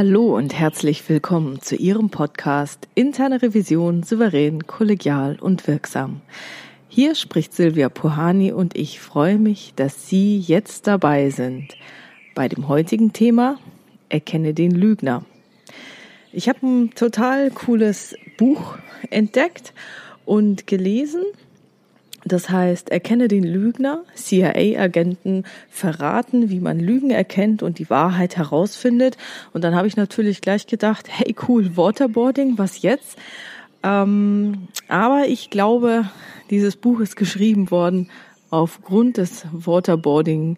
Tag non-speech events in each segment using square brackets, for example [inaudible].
Hallo und herzlich willkommen zu Ihrem Podcast Interne Revision souverän, kollegial und wirksam. Hier spricht Silvia Puhani und ich freue mich, dass Sie jetzt dabei sind bei dem heutigen Thema Erkenne den Lügner. Ich habe ein total cooles Buch entdeckt und gelesen das heißt, erkenne den Lügner. CIA-Agenten verraten, wie man Lügen erkennt und die Wahrheit herausfindet. Und dann habe ich natürlich gleich gedacht, hey cool, Waterboarding, was jetzt? Ähm, aber ich glaube, dieses Buch ist geschrieben worden aufgrund des Waterboarding.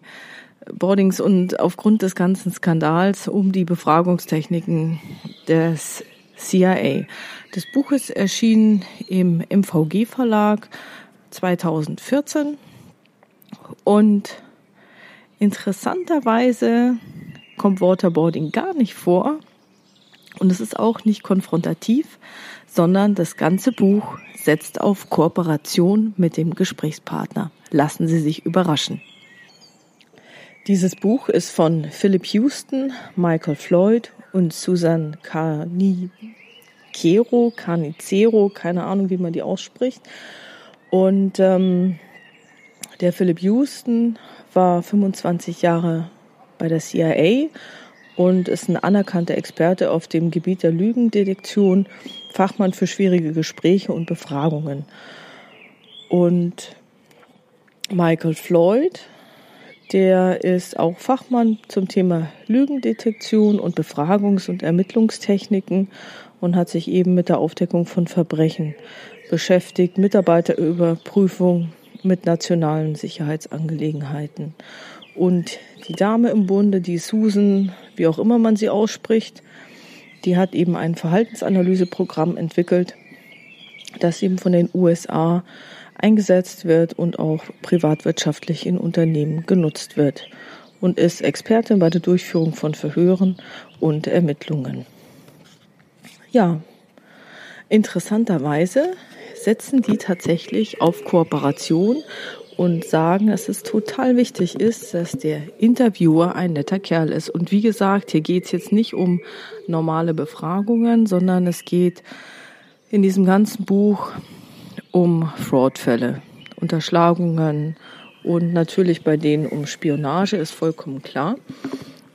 Boardings und aufgrund des ganzen Skandals um die Befragungstechniken des CIA. Das Buch ist erschienen im MVG Verlag 2014 und interessanterweise kommt Waterboarding gar nicht vor und es ist auch nicht konfrontativ, sondern das ganze Buch setzt auf Kooperation mit dem Gesprächspartner. Lassen Sie sich überraschen. Dieses Buch ist von Philip Houston, Michael Floyd und Susan Carnicero, Carnicero, keine Ahnung, wie man die ausspricht. Und ähm, der Philip Houston war 25 Jahre bei der CIA und ist ein anerkannter Experte auf dem Gebiet der Lügendetektion, Fachmann für schwierige Gespräche und Befragungen. Und Michael Floyd, der ist auch Fachmann zum Thema Lügendetektion und Befragungs- und Ermittlungstechniken und hat sich eben mit der Aufdeckung von Verbrechen beschäftigt, Mitarbeiterüberprüfung mit nationalen Sicherheitsangelegenheiten. Und die Dame im Bunde, die Susan, wie auch immer man sie ausspricht, die hat eben ein Verhaltensanalyseprogramm entwickelt, das eben von den USA eingesetzt wird und auch privatwirtschaftlich in Unternehmen genutzt wird und ist Expertin bei der Durchführung von Verhören und Ermittlungen. Ja, interessanterweise setzen die tatsächlich auf Kooperation und sagen, dass es total wichtig ist, dass der Interviewer ein netter Kerl ist. Und wie gesagt, hier geht es jetzt nicht um normale Befragungen, sondern es geht in diesem ganzen Buch um Fraudfälle, Unterschlagungen und natürlich bei denen um Spionage ist vollkommen klar.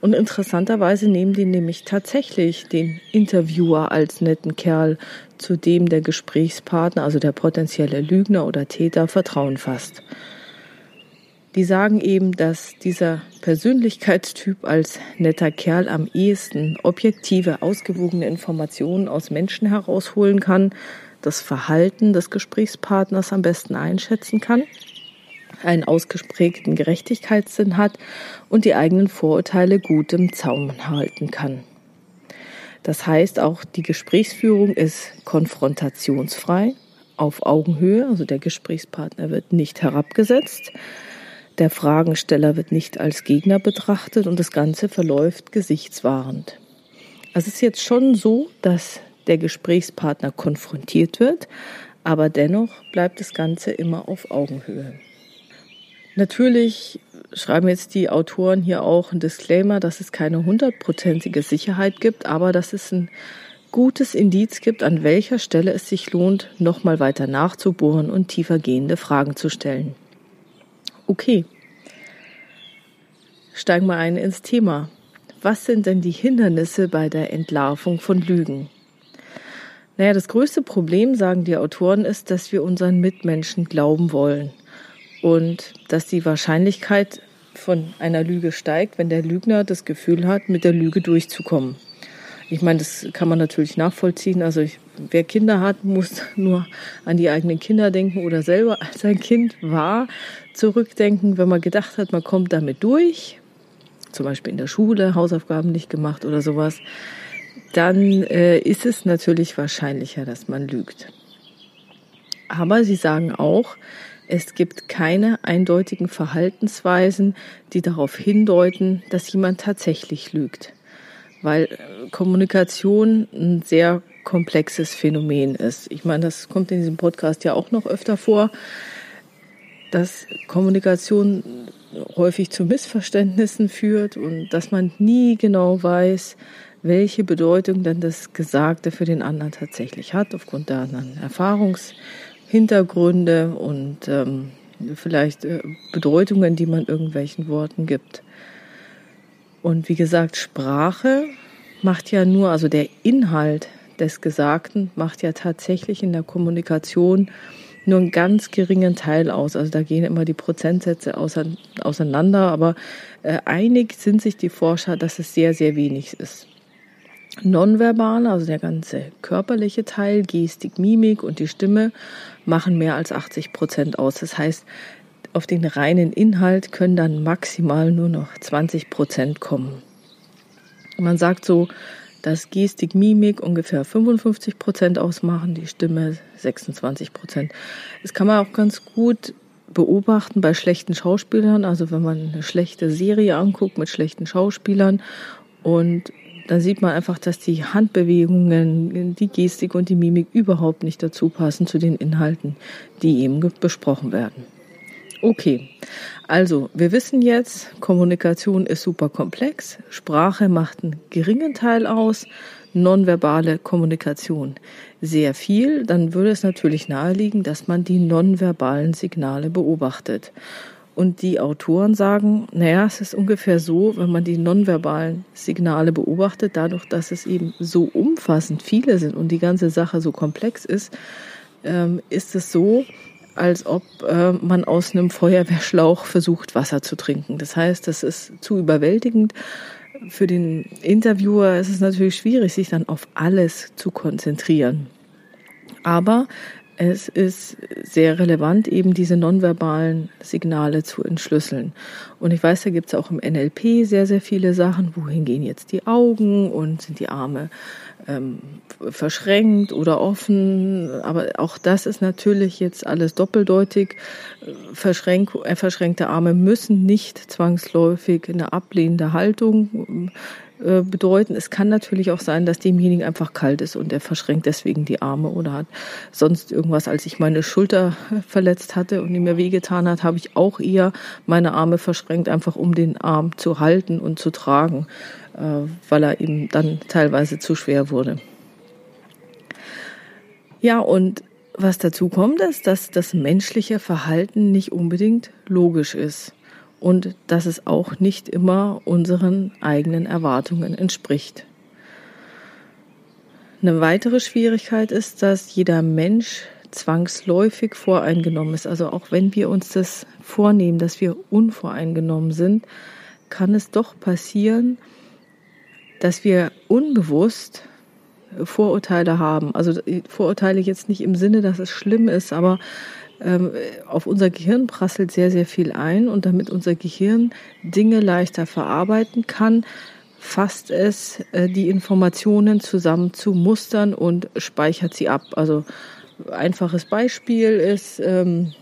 Und interessanterweise nehmen die nämlich tatsächlich den Interviewer als netten Kerl, zu dem der Gesprächspartner, also der potenzielle Lügner oder Täter, Vertrauen fasst. Die sagen eben, dass dieser Persönlichkeitstyp als netter Kerl am ehesten objektive, ausgewogene Informationen aus Menschen herausholen kann, das Verhalten des Gesprächspartners am besten einschätzen kann einen ausgeprägten Gerechtigkeitssinn hat und die eigenen Vorurteile gut im Zaum halten kann. Das heißt, auch die Gesprächsführung ist konfrontationsfrei, auf Augenhöhe, also der Gesprächspartner wird nicht herabgesetzt, der Fragensteller wird nicht als Gegner betrachtet und das Ganze verläuft gesichtswahrend. Also es ist jetzt schon so, dass der Gesprächspartner konfrontiert wird, aber dennoch bleibt das Ganze immer auf Augenhöhe. Natürlich schreiben jetzt die Autoren hier auch ein Disclaimer, dass es keine hundertprozentige Sicherheit gibt, aber dass es ein gutes Indiz gibt, an welcher Stelle es sich lohnt, nochmal weiter nachzubohren und tiefergehende Fragen zu stellen. Okay. Steigen wir ein ins Thema. Was sind denn die Hindernisse bei der Entlarvung von Lügen? Naja, das größte Problem, sagen die Autoren, ist, dass wir unseren Mitmenschen glauben wollen und dass die Wahrscheinlichkeit von einer Lüge steigt, wenn der Lügner das Gefühl hat, mit der Lüge durchzukommen. Ich meine, das kann man natürlich nachvollziehen. Also ich, wer Kinder hat, muss [laughs] nur an die eigenen Kinder denken oder selber [laughs] als ein Kind war, zurückdenken, wenn man gedacht hat, man kommt damit durch, zum Beispiel in der Schule, Hausaufgaben nicht gemacht oder sowas, dann äh, ist es natürlich wahrscheinlicher, dass man lügt. Aber sie sagen auch, es gibt keine eindeutigen Verhaltensweisen, die darauf hindeuten, dass jemand tatsächlich lügt, weil äh, Kommunikation ein sehr komplexes Phänomen ist. Ich meine, das kommt in diesem Podcast ja auch noch öfter vor, dass Kommunikation häufig zu Missverständnissen führt und dass man nie genau weiß, welche Bedeutung denn das Gesagte für den anderen tatsächlich hat, aufgrund der anderen Erfahrungshintergründe und ähm, vielleicht äh, Bedeutungen, die man irgendwelchen Worten gibt. Und wie gesagt, Sprache macht ja nur, also der Inhalt des Gesagten macht ja tatsächlich in der Kommunikation nur einen ganz geringen Teil aus. Also da gehen immer die Prozentsätze auseinander, aber äh, einig sind sich die Forscher, dass es sehr, sehr wenig ist. Nonverbal, also der ganze körperliche Teil, Gestik, Mimik und die Stimme machen mehr als 80 Prozent aus. Das heißt, auf den reinen Inhalt können dann maximal nur noch 20 Prozent kommen. Man sagt so, dass Gestik, Mimik ungefähr 55 Prozent ausmachen, die Stimme 26 Prozent. Das kann man auch ganz gut beobachten bei schlechten Schauspielern. Also wenn man eine schlechte Serie anguckt mit schlechten Schauspielern und dann sieht man einfach, dass die Handbewegungen, die Gestik und die Mimik überhaupt nicht dazu passen zu den Inhalten, die eben besprochen werden. Okay, also wir wissen jetzt, Kommunikation ist super komplex, Sprache macht einen geringen Teil aus, nonverbale Kommunikation sehr viel, dann würde es natürlich naheliegen, dass man die nonverbalen Signale beobachtet. Und die Autoren sagen, naja, es ist ungefähr so, wenn man die nonverbalen Signale beobachtet, dadurch, dass es eben so umfassend viele sind und die ganze Sache so komplex ist, ähm, ist es so, als ob äh, man aus einem Feuerwehrschlauch versucht, Wasser zu trinken. Das heißt, das ist zu überwältigend. Für den Interviewer ist es natürlich schwierig, sich dann auf alles zu konzentrieren. Aber es ist sehr relevant, eben diese nonverbalen Signale zu entschlüsseln. Und ich weiß, da gibt es auch im NLP sehr, sehr viele Sachen. Wohin gehen jetzt die Augen und sind die Arme ähm, verschränkt oder offen. Aber auch das ist natürlich jetzt alles doppeldeutig. Verschränk, äh, verschränkte Arme müssen nicht zwangsläufig eine ablehnende Haltung äh, bedeuten. Es kann natürlich auch sein, dass demjenigen einfach kalt ist und er verschränkt deswegen die Arme oder hat sonst irgendwas. Als ich meine Schulter verletzt hatte und die mir wehgetan hat, habe ich auch eher meine Arme verschränkt, einfach um den Arm zu halten und zu tragen. Äh, weil er ihm dann teilweise zu schwer wurde. Ja, und was dazu kommt, ist, dass das menschliche Verhalten nicht unbedingt logisch ist und dass es auch nicht immer unseren eigenen Erwartungen entspricht. Eine weitere Schwierigkeit ist, dass jeder Mensch zwangsläufig voreingenommen ist. Also auch wenn wir uns das vornehmen, dass wir unvoreingenommen sind, kann es doch passieren, dass wir unbewusst Vorurteile haben. Also Vorurteile jetzt nicht im Sinne, dass es schlimm ist, aber auf unser Gehirn prasselt sehr, sehr viel ein und damit unser Gehirn Dinge leichter verarbeiten kann, fasst es äh, die Informationen zusammen zu Mustern und speichert sie ab. Also einfaches Beispiel ist, ähm,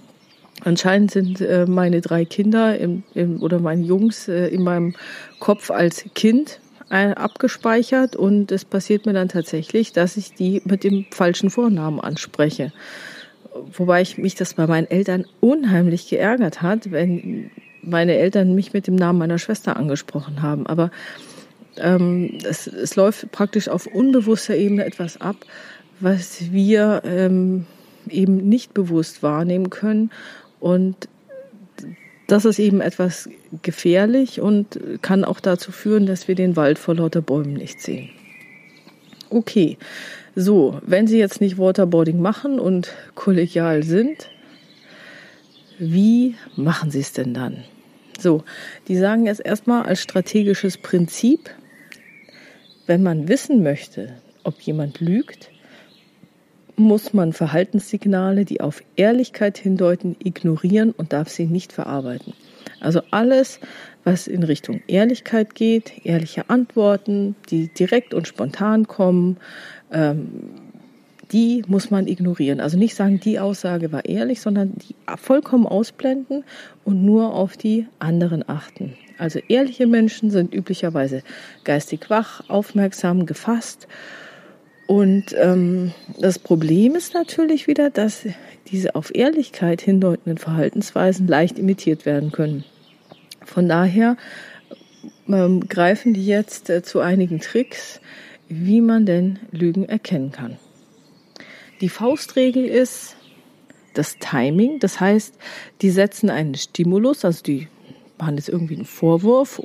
anscheinend sind äh, meine drei Kinder im, im, oder meine Jungs äh, in meinem Kopf als Kind abgespeichert und es passiert mir dann tatsächlich, dass ich die mit dem falschen Vornamen anspreche. Wobei ich mich das bei meinen Eltern unheimlich geärgert hat, wenn meine Eltern mich mit dem Namen meiner Schwester angesprochen haben. Aber ähm, es, es läuft praktisch auf unbewusster Ebene etwas ab, was wir ähm, eben nicht bewusst wahrnehmen können. Und das ist eben etwas gefährlich und kann auch dazu führen, dass wir den Wald vor lauter Bäumen nicht sehen. Okay, so, wenn Sie jetzt nicht Waterboarding machen und kollegial sind, wie machen Sie es denn dann? So, die sagen jetzt erstmal als strategisches Prinzip, wenn man wissen möchte, ob jemand lügt, muss man Verhaltenssignale, die auf Ehrlichkeit hindeuten, ignorieren und darf sie nicht verarbeiten. Also alles, was in Richtung Ehrlichkeit geht, ehrliche Antworten, die direkt und spontan kommen, ähm, die muss man ignorieren. Also nicht sagen, die Aussage war ehrlich, sondern die vollkommen ausblenden und nur auf die anderen achten. Also ehrliche Menschen sind üblicherweise geistig wach, aufmerksam, gefasst und ähm, das Problem ist natürlich wieder, dass diese auf Ehrlichkeit hindeutenden Verhaltensweisen leicht imitiert werden können. Von daher ähm, greifen die jetzt äh, zu einigen Tricks, wie man denn Lügen erkennen kann. Die Faustregel ist das Timing, das heißt, die setzen einen Stimulus, also die machen jetzt irgendwie einen Vorwurf,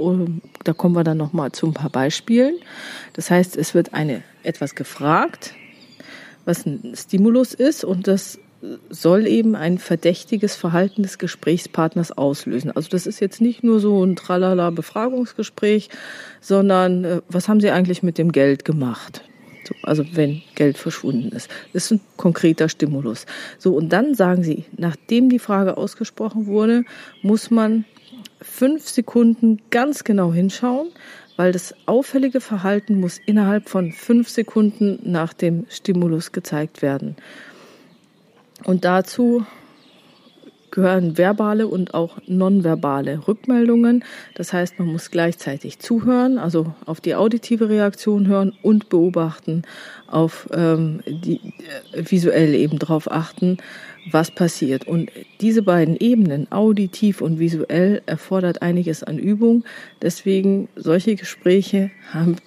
da kommen wir dann nochmal zu ein paar Beispielen. Das heißt, es wird eine etwas gefragt, was ein Stimulus ist und das soll eben ein verdächtiges Verhalten des Gesprächspartners auslösen. Also das ist jetzt nicht nur so ein tralala Befragungsgespräch, sondern äh, was haben Sie eigentlich mit dem Geld gemacht? So, also wenn Geld verschwunden ist. Das ist ein konkreter Stimulus. So, und dann sagen Sie, nachdem die Frage ausgesprochen wurde, muss man fünf Sekunden ganz genau hinschauen, weil das auffällige Verhalten muss innerhalb von fünf Sekunden nach dem Stimulus gezeigt werden. Und dazu gehören verbale und auch nonverbale Rückmeldungen. Das heißt, man muss gleichzeitig zuhören, also auf die auditive Reaktion hören und beobachten, auf ähm, die äh, visuell eben darauf achten, was passiert. Und diese beiden Ebenen, auditiv und visuell, erfordert einiges an Übung. Deswegen solche Gespräche haben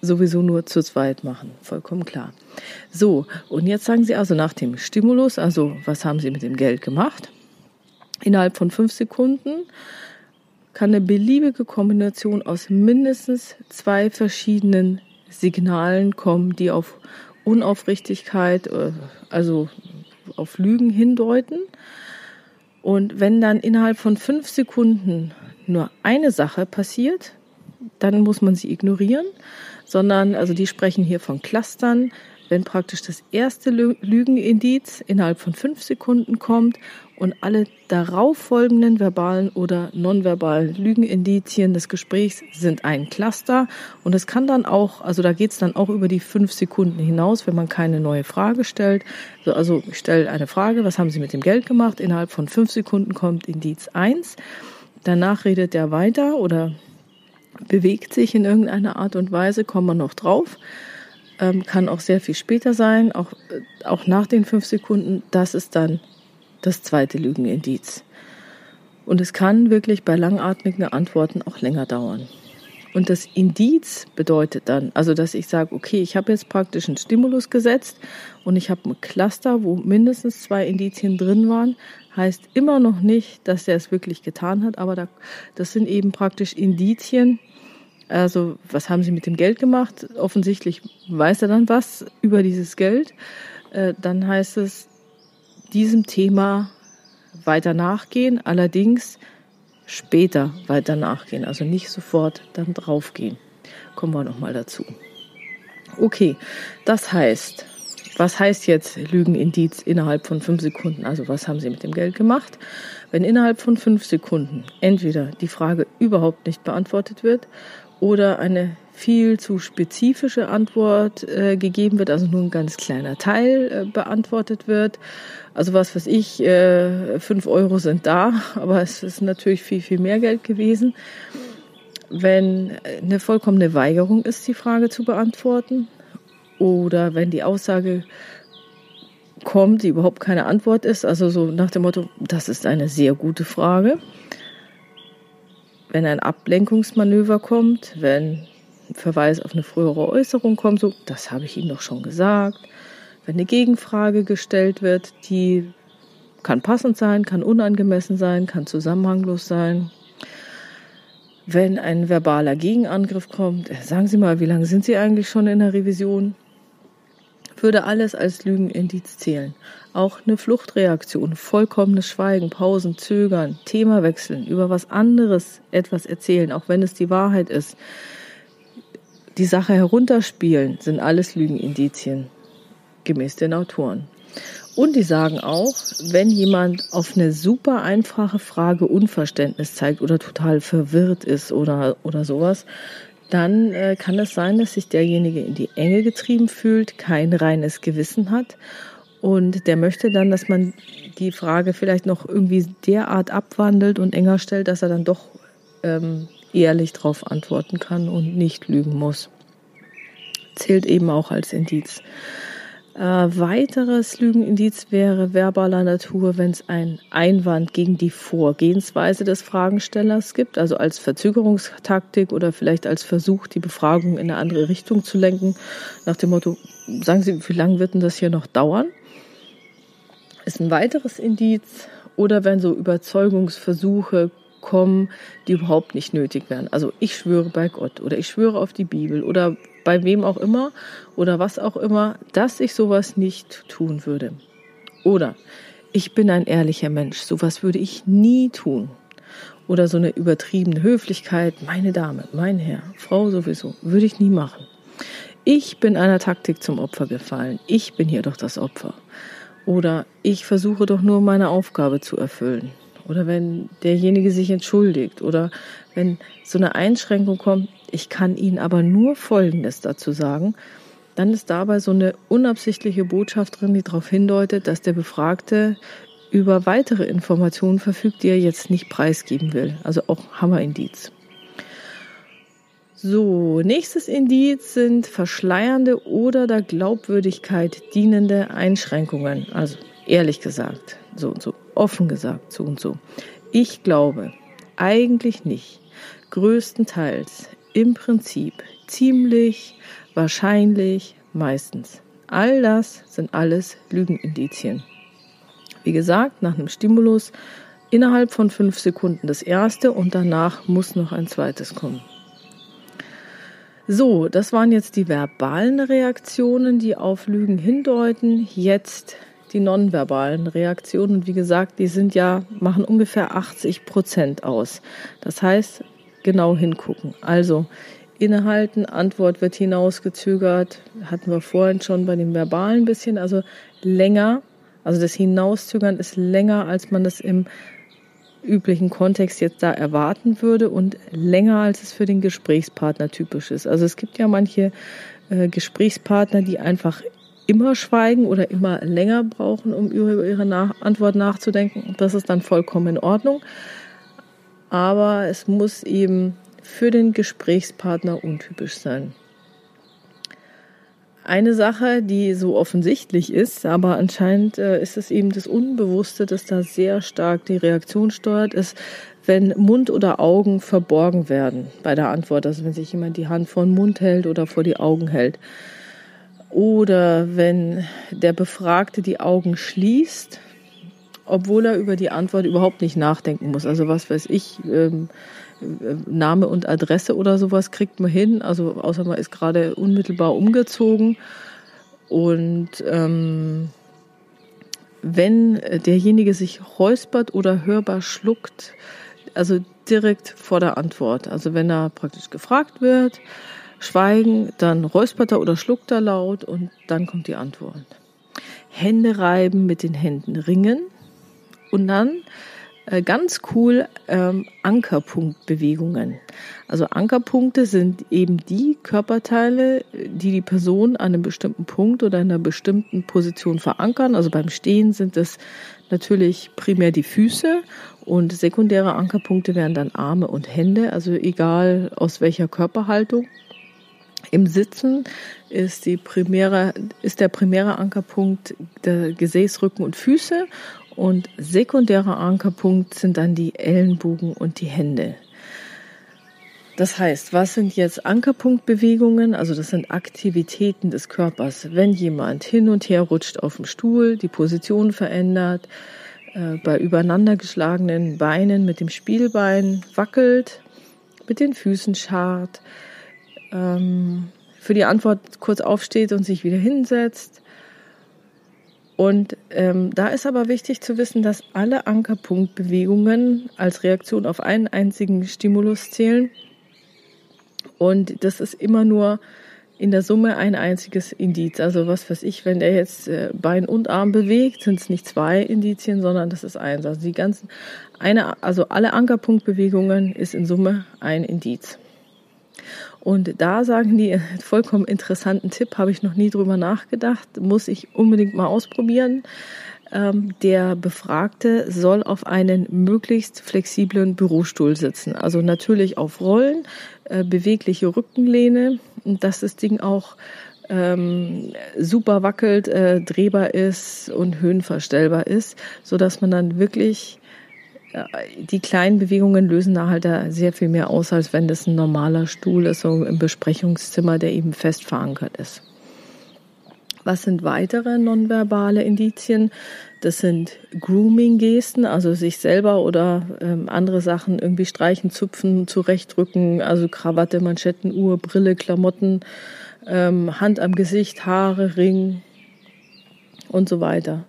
sowieso nur zu zweit machen. Vollkommen klar. So, und jetzt sagen Sie also nach dem Stimulus, also was haben Sie mit dem Geld gemacht? Innerhalb von fünf Sekunden kann eine beliebige Kombination aus mindestens zwei verschiedenen Signalen kommen, die auf Unaufrichtigkeit, äh, also auf Lügen hindeuten. Und wenn dann innerhalb von fünf Sekunden nur eine Sache passiert, dann muss man sie ignorieren sondern also die sprechen hier von Clustern. Wenn praktisch das erste Lügenindiz innerhalb von fünf Sekunden kommt und alle darauffolgenden verbalen oder nonverbalen Lügenindizien des Gesprächs sind ein Cluster und es kann dann auch, also da geht es dann auch über die fünf Sekunden hinaus, wenn man keine neue Frage stellt. Also ich stelle eine Frage, was haben Sie mit dem Geld gemacht? Innerhalb von fünf Sekunden kommt Indiz eins. Danach redet er weiter oder bewegt sich in irgendeiner Art und Weise, kommen wir noch drauf. Ähm, kann auch sehr viel später sein, auch, äh, auch nach den fünf Sekunden. Das ist dann das zweite Lügenindiz. Und es kann wirklich bei langatmigen Antworten auch länger dauern. Und das Indiz bedeutet dann, also dass ich sage, okay, ich habe jetzt praktisch einen Stimulus gesetzt und ich habe ein Cluster, wo mindestens zwei Indizien drin waren, heißt immer noch nicht, dass er es wirklich getan hat, aber da, das sind eben praktisch Indizien, also, was haben Sie mit dem Geld gemacht? Offensichtlich weiß er dann was über dieses Geld. Äh, dann heißt es, diesem Thema weiter nachgehen, allerdings später weiter nachgehen, also nicht sofort dann draufgehen. Kommen wir nochmal dazu. Okay, das heißt, was heißt jetzt Lügenindiz innerhalb von fünf Sekunden? Also was haben Sie mit dem Geld gemacht? Wenn innerhalb von fünf Sekunden entweder die Frage überhaupt nicht beantwortet wird oder eine viel zu spezifische Antwort äh, gegeben wird, also nur ein ganz kleiner Teil äh, beantwortet wird. Also was weiß ich, äh, fünf Euro sind da, [laughs] aber es ist natürlich viel, viel mehr Geld gewesen. Wenn eine vollkommene Weigerung ist, die Frage zu beantworten, oder wenn die Aussage kommt, die überhaupt keine Antwort ist, also so nach dem Motto, das ist eine sehr gute Frage, wenn ein Ablenkungsmanöver kommt, wenn ein Verweis auf eine frühere Äußerung kommt, so, das habe ich Ihnen doch schon gesagt. Wenn eine Gegenfrage gestellt wird, die kann passend sein, kann unangemessen sein, kann zusammenhanglos sein. Wenn ein verbaler Gegenangriff kommt, sagen Sie mal, wie lange sind Sie eigentlich schon in der Revision? Würde alles als Lügenindiz zählen. Auch eine Fluchtreaktion, vollkommenes Schweigen, Pausen, Zögern, Thema wechseln, über was anderes etwas erzählen, auch wenn es die Wahrheit ist. Die Sache herunterspielen, sind alles Lügenindizien, gemäß den Autoren. Und die sagen auch, wenn jemand auf eine super einfache Frage Unverständnis zeigt oder total verwirrt ist oder, oder sowas, dann äh, kann es sein, dass sich derjenige in die Enge getrieben fühlt, kein reines Gewissen hat und der möchte dann, dass man die Frage vielleicht noch irgendwie derart abwandelt und enger stellt, dass er dann doch ähm, ehrlich darauf antworten kann und nicht lügen muss. Zählt eben auch als Indiz. Äh, weiteres Lügenindiz wäre verbaler Natur, wenn es ein Einwand gegen die Vorgehensweise des Fragenstellers gibt, also als Verzögerungstaktik oder vielleicht als Versuch, die Befragung in eine andere Richtung zu lenken, nach dem Motto, sagen Sie, wie lange wird denn das hier noch dauern? Ist ein weiteres Indiz. Oder wenn so Überzeugungsversuche kommen, die überhaupt nicht nötig wären. Also ich schwöre bei Gott oder ich schwöre auf die Bibel oder bei wem auch immer oder was auch immer, dass ich sowas nicht tun würde. Oder ich bin ein ehrlicher Mensch, sowas würde ich nie tun. Oder so eine übertriebene Höflichkeit, meine Dame, mein Herr, Frau sowieso, würde ich nie machen. Ich bin einer Taktik zum Opfer gefallen. Ich bin hier doch das Opfer. Oder ich versuche doch nur meine Aufgabe zu erfüllen oder wenn derjenige sich entschuldigt oder wenn so eine Einschränkung kommt, ich kann Ihnen aber nur Folgendes dazu sagen, dann ist dabei so eine unabsichtliche Botschaft drin, die darauf hindeutet, dass der Befragte über weitere Informationen verfügt, die er jetzt nicht preisgeben will. Also auch Hammerindiz. So, nächstes Indiz sind verschleiernde oder der Glaubwürdigkeit dienende Einschränkungen. Also ehrlich gesagt, so und so offen gesagt so und so. Ich glaube eigentlich nicht. Größtenteils, im Prinzip, ziemlich, wahrscheinlich, meistens. All das sind alles Lügenindizien. Wie gesagt, nach einem Stimulus innerhalb von fünf Sekunden das erste und danach muss noch ein zweites kommen. So, das waren jetzt die verbalen Reaktionen, die auf Lügen hindeuten. Jetzt die nonverbalen Reaktionen. Und wie gesagt, die sind ja, machen ungefähr 80 Prozent aus. Das heißt, genau hingucken. Also, innehalten, Antwort wird hinausgezögert, hatten wir vorhin schon bei dem verbalen bisschen, also länger, also das Hinauszögern ist länger, als man das im üblichen Kontext jetzt da erwarten würde und länger, als es für den Gesprächspartner typisch ist. Also es gibt ja manche äh, Gesprächspartner, die einfach immer schweigen oder immer länger brauchen, um über ihre Nach Antwort nachzudenken. Das ist dann vollkommen in Ordnung. Aber es muss eben für den Gesprächspartner untypisch sein. Eine Sache, die so offensichtlich ist, aber anscheinend äh, ist es eben das Unbewusste, das da sehr stark die Reaktion steuert, ist, wenn Mund oder Augen verborgen werden bei der Antwort. Also wenn sich jemand die Hand vor den Mund hält oder vor die Augen hält. Oder wenn der Befragte die Augen schließt, obwohl er über die Antwort überhaupt nicht nachdenken muss. Also was weiß ich, ähm, Name und Adresse oder sowas kriegt man hin. Also außer man ist gerade unmittelbar umgezogen. Und ähm, wenn derjenige sich räuspert oder hörbar schluckt, also direkt vor der Antwort. Also wenn er praktisch gefragt wird, Schweigen, dann räuspert er oder schluckt er laut und dann kommt die Antwort. Hände reiben, mit den Händen ringen und dann äh, ganz cool ähm, Ankerpunktbewegungen. Also Ankerpunkte sind eben die Körperteile, die die Person an einem bestimmten Punkt oder in einer bestimmten Position verankern. Also beim Stehen sind es natürlich primär die Füße und sekundäre Ankerpunkte wären dann Arme und Hände, also egal aus welcher Körperhaltung. Im Sitzen ist, die primäre, ist der primäre Ankerpunkt der Gesäß, Rücken und Füße und sekundärer Ankerpunkt sind dann die Ellenbogen und die Hände. Das heißt, was sind jetzt Ankerpunktbewegungen? Also das sind Aktivitäten des Körpers. Wenn jemand hin und her rutscht auf dem Stuhl, die Position verändert, äh, bei übereinandergeschlagenen Beinen mit dem Spielbein wackelt, mit den Füßen scharrt, ähm, für die Antwort kurz aufsteht und sich wieder hinsetzt. Und ähm, da ist aber wichtig zu wissen, dass alle Ankerpunktbewegungen als Reaktion auf einen einzigen Stimulus zählen. Und das ist immer nur in der Summe ein einziges Indiz. Also was weiß ich, wenn der jetzt äh, Bein und Arm bewegt, sind es nicht zwei Indizien, sondern das ist eins. Also die ganzen, eine, also alle Ankerpunktbewegungen ist in Summe ein Indiz. Und da sagen die, [laughs] vollkommen interessanten Tipp, habe ich noch nie drüber nachgedacht, muss ich unbedingt mal ausprobieren. Ähm, der Befragte soll auf einen möglichst flexiblen Bürostuhl sitzen. Also natürlich auf Rollen, äh, bewegliche Rückenlehne, dass das Ding auch ähm, super wackelt, äh, drehbar ist und höhenverstellbar ist, so dass man dann wirklich die kleinen Bewegungen lösen da halt sehr viel mehr aus, als wenn das ein normaler Stuhl ist, so im Besprechungszimmer, der eben fest verankert ist. Was sind weitere nonverbale Indizien? Das sind Grooming-Gesten, also sich selber oder ähm, andere Sachen irgendwie streichen, zupfen, zurechtrücken, also Krawatte, Manschetten, Uhr, Brille, Klamotten, ähm, Hand am Gesicht, Haare, Ring und so weiter.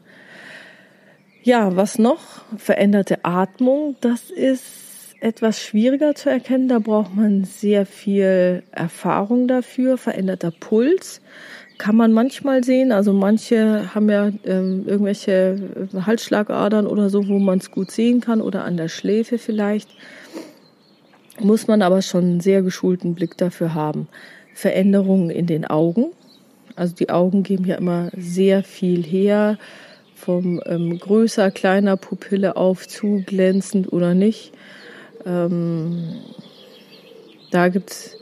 Ja, was noch? Veränderte Atmung, das ist etwas schwieriger zu erkennen. Da braucht man sehr viel Erfahrung dafür. Veränderter Puls kann man manchmal sehen. Also manche haben ja ähm, irgendwelche Halsschlagadern oder so, wo man es gut sehen kann oder an der Schläfe vielleicht. Muss man aber schon einen sehr geschulten Blick dafür haben. Veränderungen in den Augen. Also die Augen geben ja immer sehr viel her. Vom ähm, größer, kleiner Pupille auf zu glänzend oder nicht. Ähm, da gibt's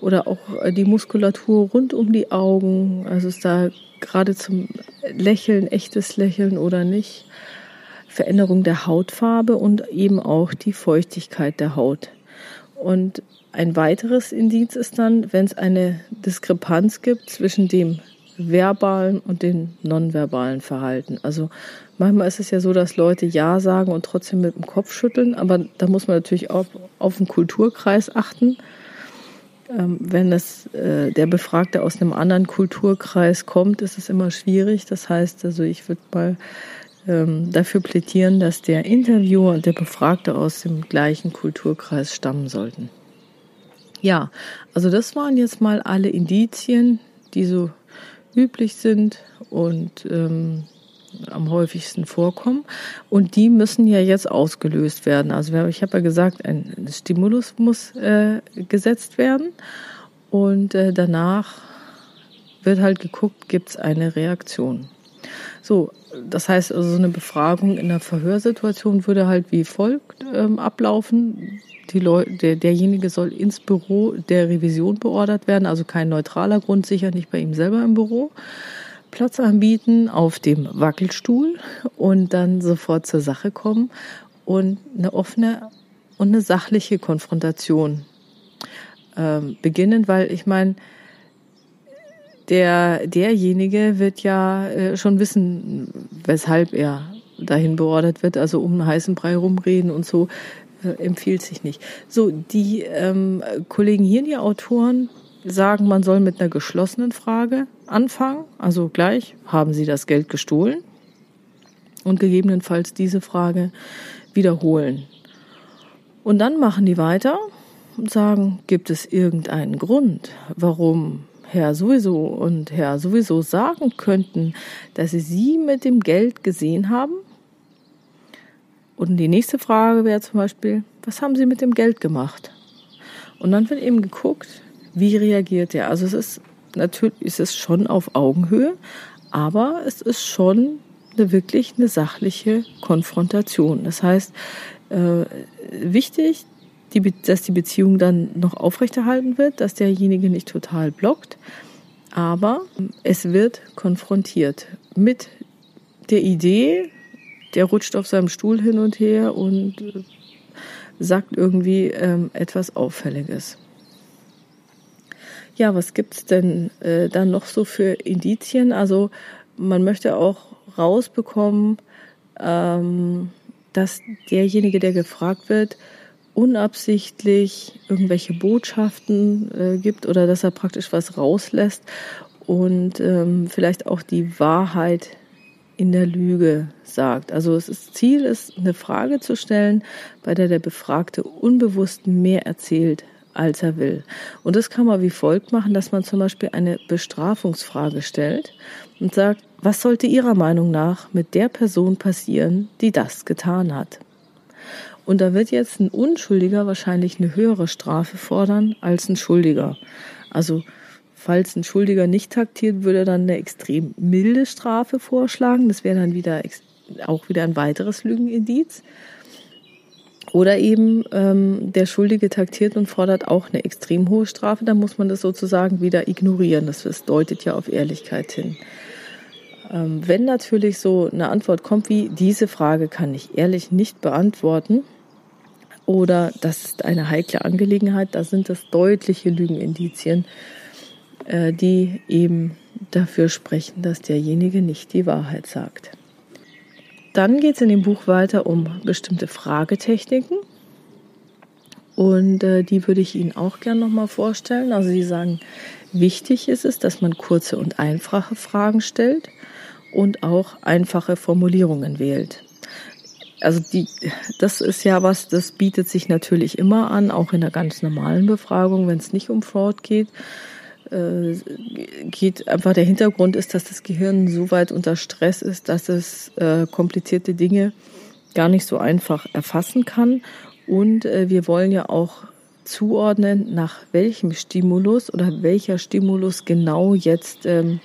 oder auch äh, die Muskulatur rund um die Augen. Also ist da gerade zum Lächeln, echtes Lächeln oder nicht. Veränderung der Hautfarbe und eben auch die Feuchtigkeit der Haut. Und ein weiteres Indiz ist dann, wenn es eine Diskrepanz gibt zwischen dem verbalen und dem nonverbalen Verhalten. Also manchmal ist es ja so, dass Leute Ja sagen und trotzdem mit dem Kopf schütteln, aber da muss man natürlich auch auf den Kulturkreis achten. Ähm, wenn es, äh, der Befragte aus einem anderen Kulturkreis kommt, ist es immer schwierig. Das heißt, also ich würde mal ähm, dafür plädieren, dass der Interviewer und der Befragte aus dem gleichen Kulturkreis stammen sollten. Ja, also das waren jetzt mal alle Indizien, die so üblich sind und ähm, am häufigsten vorkommen. Und die müssen ja jetzt ausgelöst werden. Also ich habe ja gesagt, ein Stimulus muss äh, gesetzt werden. Und äh, danach wird halt geguckt, gibt es eine Reaktion. So, das heißt also, so eine Befragung in einer Verhörsituation würde halt wie folgt ähm, ablaufen. Die der, derjenige soll ins Büro der Revision beordert werden, also kein neutraler Grund, sicher nicht bei ihm selber im Büro. Platz anbieten auf dem Wackelstuhl und dann sofort zur Sache kommen und eine offene und eine sachliche Konfrontation ähm, beginnen, weil ich meine, der, derjenige wird ja äh, schon wissen, weshalb er dahin beordert wird, also um einen heißen Brei rumreden und so äh, empfiehlt sich nicht. So, die ähm, Kollegen hier, die Autoren, sagen, man soll mit einer geschlossenen Frage anfangen, also gleich, haben Sie das Geld gestohlen? Und gegebenenfalls diese Frage wiederholen. Und dann machen die weiter und sagen, gibt es irgendeinen Grund, warum Herr sowieso und Herr sowieso sagen könnten, dass Sie sie mit dem Geld gesehen haben? Und die nächste Frage wäre zum Beispiel, was haben Sie mit dem Geld gemacht? Und dann wird eben geguckt, wie reagiert er? Also es ist natürlich, ist es schon auf Augenhöhe, aber es ist schon eine, wirklich eine sachliche Konfrontation. Das heißt, äh, wichtig, die, dass die Beziehung dann noch aufrechterhalten wird, dass derjenige nicht total blockt, aber es wird konfrontiert mit der Idee, der rutscht auf seinem Stuhl hin und her und äh, sagt irgendwie ähm, etwas Auffälliges. Ja, was gibt's denn äh, dann noch so für Indizien? Also man möchte auch rausbekommen, ähm, dass derjenige, der gefragt wird, unabsichtlich irgendwelche Botschaften äh, gibt oder dass er praktisch was rauslässt und ähm, vielleicht auch die Wahrheit in der Lüge sagt. Also das Ziel ist, eine Frage zu stellen, bei der der Befragte unbewusst mehr erzählt, als er will. Und das kann man wie folgt machen, dass man zum Beispiel eine Bestrafungsfrage stellt und sagt, was sollte Ihrer Meinung nach mit der Person passieren, die das getan hat? Und da wird jetzt ein Unschuldiger wahrscheinlich eine höhere Strafe fordern als ein Schuldiger. Also falls ein Schuldiger nicht taktiert, würde er dann eine extrem milde Strafe vorschlagen. Das wäre dann wieder auch wieder ein weiteres Lügenindiz. Oder eben ähm, der Schuldige taktiert und fordert auch eine extrem hohe Strafe, dann muss man das sozusagen wieder ignorieren. Das, das deutet ja auf Ehrlichkeit hin. Ähm, wenn natürlich so eine Antwort kommt wie, diese Frage kann ich ehrlich nicht beantworten, oder das ist eine heikle Angelegenheit, da sind das deutliche Lügenindizien, äh, die eben dafür sprechen, dass derjenige nicht die Wahrheit sagt. Dann geht es in dem Buch weiter um bestimmte Fragetechniken. Und äh, die würde ich Ihnen auch gerne nochmal vorstellen. Also Sie sagen, wichtig ist es, dass man kurze und einfache Fragen stellt und auch einfache Formulierungen wählt. Also die, das ist ja was, das bietet sich natürlich immer an, auch in einer ganz normalen Befragung, wenn es nicht um Fraud geht. Äh, geht einfach der Hintergrund ist, dass das Gehirn so weit unter Stress ist, dass es äh, komplizierte Dinge gar nicht so einfach erfassen kann. Und äh, wir wollen ja auch zuordnen, nach welchem Stimulus oder welcher Stimulus genau jetzt ähm,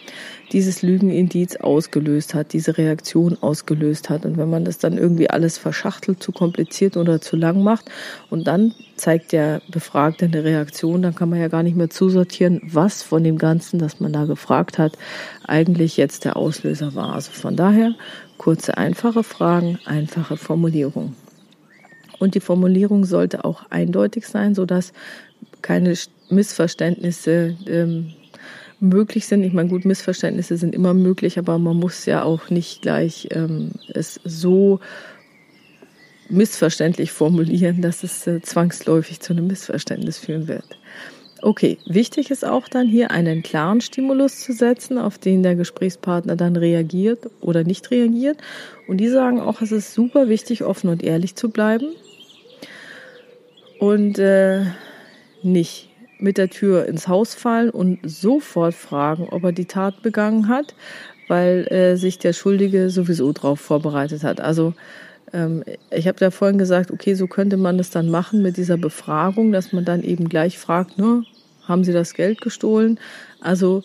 dieses Lügenindiz ausgelöst hat, diese Reaktion ausgelöst hat. Und wenn man das dann irgendwie alles verschachtelt, zu kompliziert oder zu lang macht und dann zeigt der Befragte eine Reaktion, dann kann man ja gar nicht mehr zusortieren, was von dem Ganzen, das man da gefragt hat, eigentlich jetzt der Auslöser war. Also von daher kurze, einfache Fragen, einfache Formulierung. Und die Formulierung sollte auch eindeutig sein, sodass keine Missverständnisse ähm, möglich sind. Ich meine, gut, Missverständnisse sind immer möglich, aber man muss ja auch nicht gleich ähm, es so missverständlich formulieren, dass es äh, zwangsläufig zu einem Missverständnis führen wird. Okay, wichtig ist auch dann hier einen klaren Stimulus zu setzen, auf den der Gesprächspartner dann reagiert oder nicht reagiert. Und die sagen auch, es ist super wichtig, offen und ehrlich zu bleiben und äh, nicht mit der Tür ins Haus fallen und sofort fragen, ob er die Tat begangen hat, weil äh, sich der Schuldige sowieso darauf vorbereitet hat. Also ähm, ich habe ja vorhin gesagt, okay, so könnte man es dann machen mit dieser Befragung, dass man dann eben gleich fragt, ne, haben Sie das Geld gestohlen? Also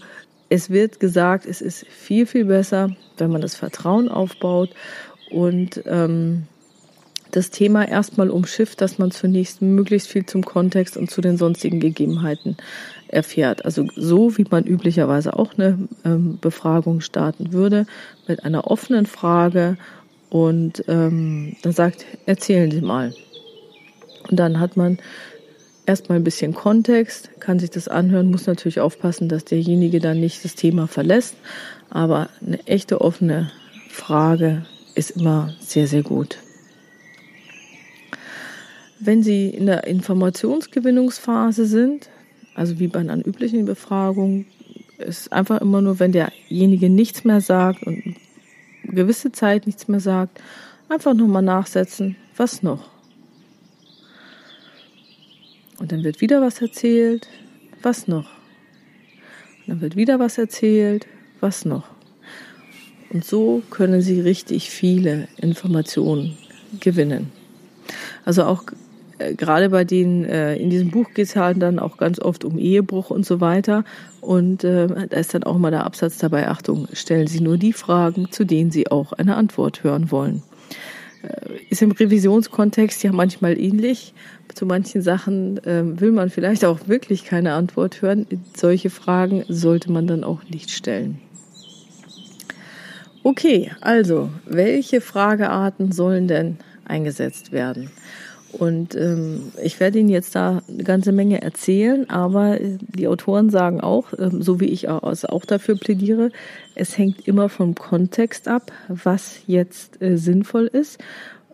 es wird gesagt, es ist viel, viel besser, wenn man das Vertrauen aufbaut und ähm, das Thema erstmal umschifft, dass man zunächst möglichst viel zum Kontext und zu den sonstigen Gegebenheiten erfährt. Also so, wie man üblicherweise auch eine ähm, Befragung starten würde, mit einer offenen Frage und ähm, dann sagt, erzählen Sie mal. Und dann hat man erstmal ein bisschen Kontext, kann sich das anhören, muss natürlich aufpassen, dass derjenige dann nicht das Thema verlässt. Aber eine echte offene Frage ist immer sehr, sehr gut. Wenn Sie in der Informationsgewinnungsphase sind, also wie bei einer üblichen Befragung, ist einfach immer nur, wenn derjenige nichts mehr sagt und eine gewisse Zeit nichts mehr sagt, einfach nochmal nachsetzen, was noch? Und dann wird wieder was erzählt, was noch? Und dann wird wieder was erzählt, was noch? Und so können Sie richtig viele Informationen gewinnen. Also auch gerade bei denen, äh, in diesem Buch geht es halt dann auch ganz oft um Ehebruch und so weiter. Und äh, da ist dann auch mal der Absatz dabei, Achtung, stellen Sie nur die Fragen, zu denen Sie auch eine Antwort hören wollen. Äh, ist im Revisionskontext ja manchmal ähnlich. Zu manchen Sachen äh, will man vielleicht auch wirklich keine Antwort hören. Solche Fragen sollte man dann auch nicht stellen. Okay, also, welche Fragearten sollen denn eingesetzt werden? Und ähm, ich werde Ihnen jetzt da eine ganze Menge erzählen, aber die Autoren sagen auch, ähm, so wie ich auch, auch dafür plädiere, es hängt immer vom Kontext ab, was jetzt äh, sinnvoll ist.